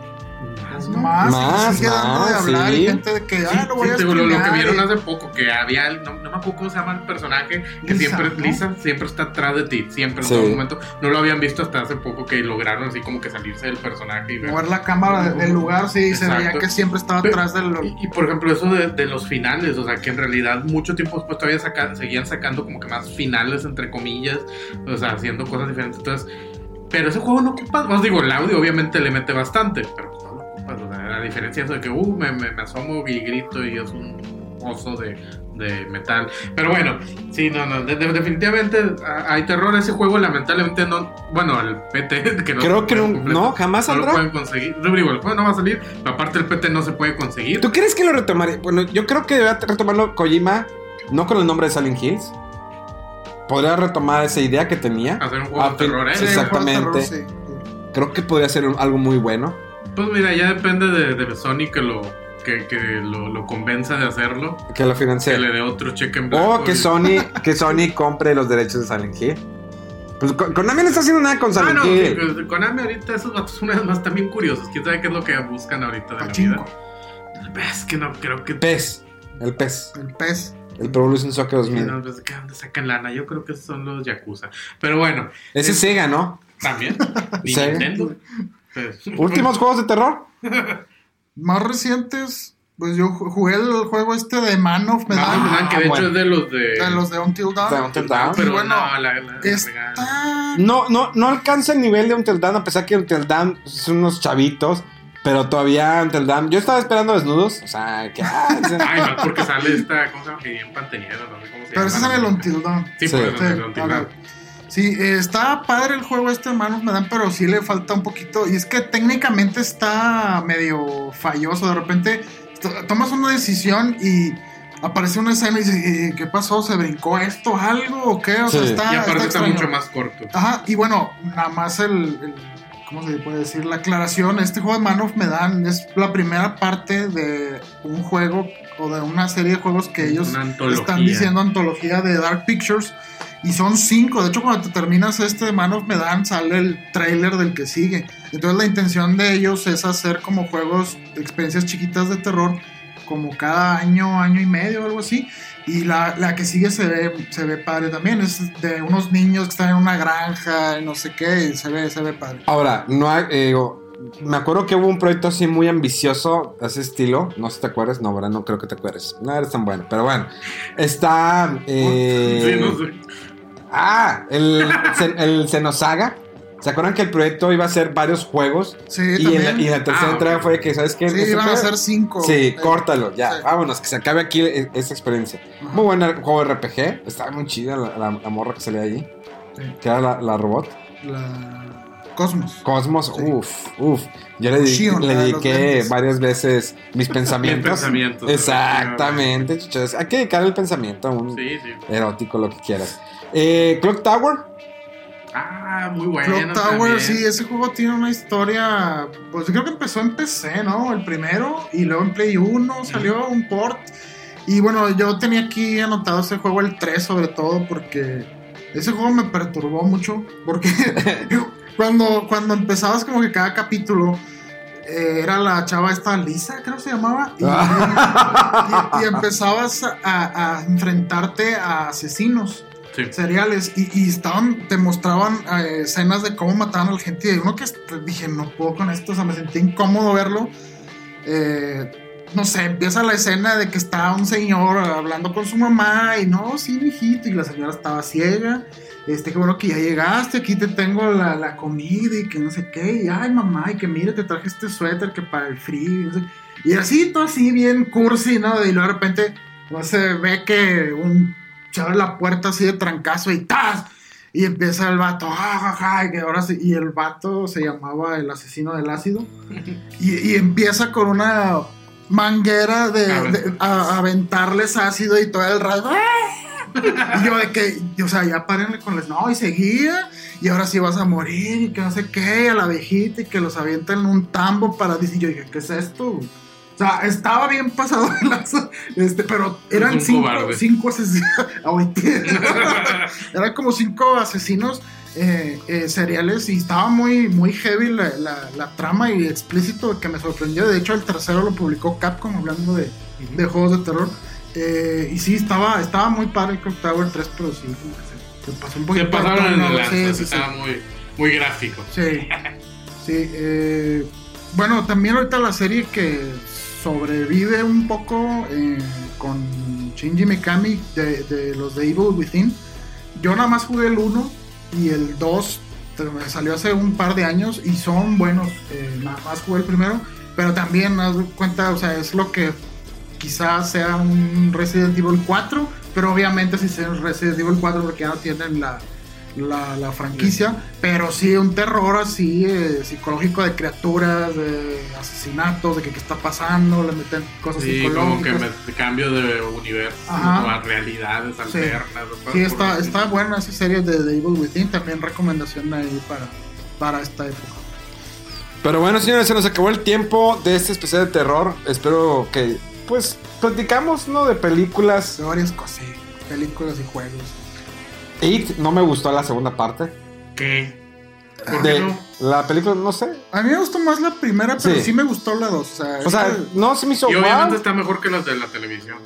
Más, ¿no? Más, Más, sigue dando de más, hablar sí. y gente de que, Sí, ah, lo voy sí, a te lo, lo que vieron y- hace poco, que había, no, no me acuerdo cómo se llama el personaje, que Lisa, siempre, ¿no? Lisa, siempre está atrás de ti, siempre, en Sí. todo momento. No lo habían visto hasta hace poco que lograron así como que salirse del personaje y ver. mover la cámara de- del lugar, sí, se veía Exacto. que siempre estaba Pero- atrás del... Y, y, por ejemplo, eso de, de los finales, o sea, que en realidad mucho tiempo después todavía saca- seguían sacando como que más finales, entre comillas, o sea, haciendo cosas diferentes. Entonces, pero ese juego no ocupa, os digo, el audio obviamente le mete bastante, pero o sea, la diferencia es de que, uh, me, me, me asomo y grito y es un oso de, de metal. Pero bueno, sí, no, no, de- de- definitivamente ah, hay terror. Ese juego lamentablemente no, bueno, el PT, que no Creo que puede no- completo, no, jamás no lo saldrá. pueden conseguir. Digo, el juego no va a salir, pero aparte el PT no se puede conseguir. ¿Tú crees que lo retomaría? Bueno, yo creo que debería retomarlo Kojima, no con el nombre de Silent Hills. Podría retomar esa idea que tenía. Hacer un juego Ah, de terror, ¿eh? Sí, Exactamente. terror, sí. Creo que podría ser algo muy bueno. Pues mira, ya depende de, de Sony que lo que, que lo, lo convenza de hacerlo. Que lo financie. Que le dé otro cheque en blanco. O que y- Sony, que Sony compre los derechos de Silent Hill. Pues Con- Konami no está haciendo nada con Ah, Silent no, Hill. pues, Konami ahorita esos vatos una vez más también curiosos. ¿Quién sabe qué es lo que buscan ahorita de la vida? Es que no creo que... PES. El PES. El pez. El Pro Evolution Soccer Sí, 2000. no, pues, ¿de dónde sacan lana? Yo creo que son los Yakuza. Pero bueno, Ese es Sega, ¿no? también. Sega. Nintendo. Pues, Últimos juegos de terror. Más recientes, pues yo ju- jugué el juego este de Man of No, Medan. pues, que de hecho es de los de... de los de Until Dawn. De Until Dawn. Pero bueno, no, la, la- la regalan. Está... No, no, no alcanza el nivel de Until Dawn, a pesar que Until Dawn son unos chavitos. Pero todavía Until Dawn. Yo estaba esperando desnudos. O sea, que. ah, Ay, no, porque sale esta, ¿cómo se llama? Bien Panteniero, no sé cómo se Pero ese es el Until Dawn. Sí, Sí. por Until Dawn. Sí, eh, está padre el juego este de Manos me dan, pero sí le falta un poquito. Y es que técnicamente está medio falloso. De repente to- tomas una decisión y aparece una escena y dices, "Eh, ¿qué pasó? ¿Se brincó esto? ¿Algo o qué? O sea, está, Y aparte está mucho más corto. Ajá, y bueno, nada más el, el- ¿cómo se puede decir? La aclaración, este juego de Man of Medan es la primera parte de un juego o de una serie de juegos que ellos están diciendo antología de Dark Pictures. Y son cinco. De hecho, cuando te terminas este de Man of Medan, sale el trailer del que sigue. Entonces, la intención de ellos es hacer como juegos, experiencias chiquitas de terror, como cada año, año y medio, algo así. Y la, la que sigue se ve, se ve padre también. Es de unos niños que están en una granja y no sé qué. Y se ve, se ve padre. Ahora, no hay, eh, digo, me acuerdo que hubo un proyecto así muy ambicioso ese estilo. No sé si te acuerdas, no, ¿verdad? No creo que te acuerdes. No eres tan bueno, pero bueno. Está. eh, Sí, no sé. Ah, el, el Xenosaga. ¿Se acuerdan que el proyecto iba a ser varios juegos? Sí, y, en la, también. y la tercera Ah, entrega fue que, ¿sabes qué? Sí, Este iban a ser cinco. Sí, Eh, córtalo, ya. sí. Vámonos, que se acabe aquí e- esa experiencia. Ajá. Muy buen juego de RPG. Estaba muy chida la, la- la morra que salía allí. Sí. Que era la, la robot. La... Cosmos. Cosmos, uf, uf. Yo le, Shion, le dediqué varias veces mis pensamientos. pensamientos, Exactamente, chuchos. Hay que dedicar el pensamiento a un Sí, sí. erótico, lo que quieras. Eh, Clock Tower. Ah, muy bueno. Clock Tower, también. sí, ese juego tiene una historia. Pues yo creo que empezó en PC, ¿no? El primero, y luego en Play 1 salió un port. Y bueno, yo tenía aquí anotado ese juego, el 3 sobre todo, porque ese juego me perturbó mucho. Porque cuando, cuando empezabas, como que cada capítulo eh, era la chava esta Lisa, creo que se llamaba. Y, y- y empezabas a- a enfrentarte a asesinos Sí. seriales y, estaban, te mostraban eh, escenas de cómo mataban a la gente y uno que dije, no puedo con esto, o sea, me sentí incómodo verlo. Eh, no sé, empieza la escena de que está un señor hablando con su mamá y no, sí, mijito, y la señora estaba ciega. Este, que bueno que ya llegaste, aquí te tengo la, la comida y que no sé qué, y ay mamá, y que mire, te traje este suéter que para el frío, y, y así, todo así, bien cursi, ¿no? Y luego de repente, no se ve que un se abre la puerta así de trancazo y ¡tas! Y empieza el vato, ¡ah, ja, ja! Y, que ahora sí- y el vato se llamaba el asesino del ácido. Y, y empieza con una manguera de, A ver. de- a, a aventarles ácido y todo el rato. ¡ah! Y yo de que, o sea, ya párenle con les, no, y seguía, y ahora sí vas a morir, y que no sé qué, y a la viejita, y que los avientan en un tambo para decir, yo dije, ¿qué es esto? O sea, estaba bien pasado de lanza, este, pero eran cinco, cinco asesinos. Eran como cinco asesinos eh, eh, seriales y estaba muy, muy heavy la, la- la trama y explícito que me sorprendió. De hecho, el tercero lo publicó Capcom hablando de, de juegos de terror. Eh, y sí, estaba, estaba muy padre el Clock Tower 3, pero sí, como que se, se pasó un Se poquito. pasaron en el sí, sí, sí. estaba muy, muy gráfico. Sí, sí. eh, bueno, también ahorita la serie que sobrevive un poco eh, con Shinji Mikami de, de los de Evil Within. Yo nada más jugué el 1 y el 2 te- me salió hace un par de años y son buenos. eh, nada más jugué el primero, pero también haz cuenta, o sea, es lo que quizás sea un Resident Evil 4, pero obviamente si un Resident Evil 4 porque ya no tienen la, la, la franquicia, pero sí un terror así eh, psicológico de criaturas, de asesinatos, de que qué está pasando, le meten cosas Sí, como que psicológicas. me cambio de universo Ajá. a realidades Sí. alternas. Sí, está, está buena esa serie de The Evil Within, también recomendación ahí para, para esta época. Pero bueno, señores, se nos acabó el tiempo de este especial de terror. Espero que, pues, platicamos, ¿no? De películas. De varias cosas, sí, películas y juegos. It no me gustó la segunda parte. ¿Qué? ¿Por de qué no? la película, no sé. A mí me gustó más la primera, pero Sí. sí, me gustó la dos. O sea, O sea, esta- no se me hizo Y obviamente está mejor que los de la televisión.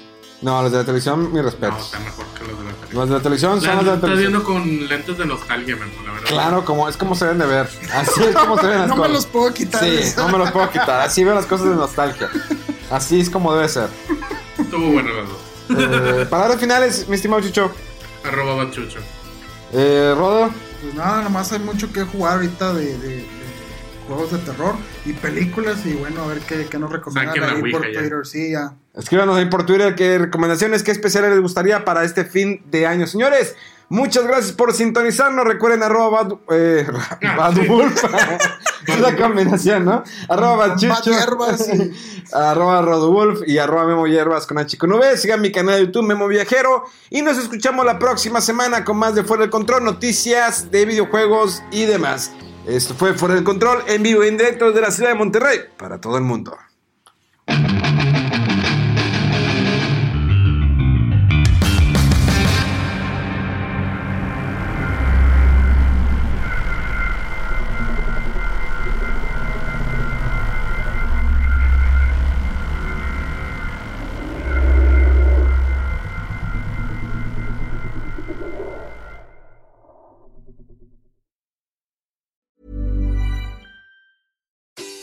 No, los de la televisión, mi No, respeto. está mejor que los de la televisión. Los de la televisión son La- los de la estás televisión. viendo con lentes de nostalgia, Memo, la verdad. Claro, como, es como se deben de ver. Así es como se ven las no me cosas. los puedo quitar. Sí, no me los puedo quitar. Así veo las cosas de nostalgia. Así es como debe ser. Estuvo bueno las dos. Eh, palabras finales, mi estimado Chicho. Arroba bachucho. Eh, Rodo. Pues nada, nomás hay mucho que jugar ahorita de, de- de juegos de terror y películas y bueno, a ver qué, qué nos recomiendan ahí por ya. Twitter. Sí, ya. Escríbanos ahí por Twitter qué recomendaciones, qué especiales les gustaría para este fin de año. Señores, muchas gracias por sintonizarnos. Recuerden arroba Bad, eh, Badwolf. es la combinación, ¿no? Arroba Bachucho. Bad Hierbas y- arroba Rodowolf y arroba Memo Hierbas con H con V. Sigan mi canal de YouTube Memo Viajero. Y nos escuchamos la próxima semana con más de Fuera del Control, noticias de videojuegos y demás. Esto fue Fuera del Control en vivo y en directo desde la ciudad de Monterrey para todo el mundo.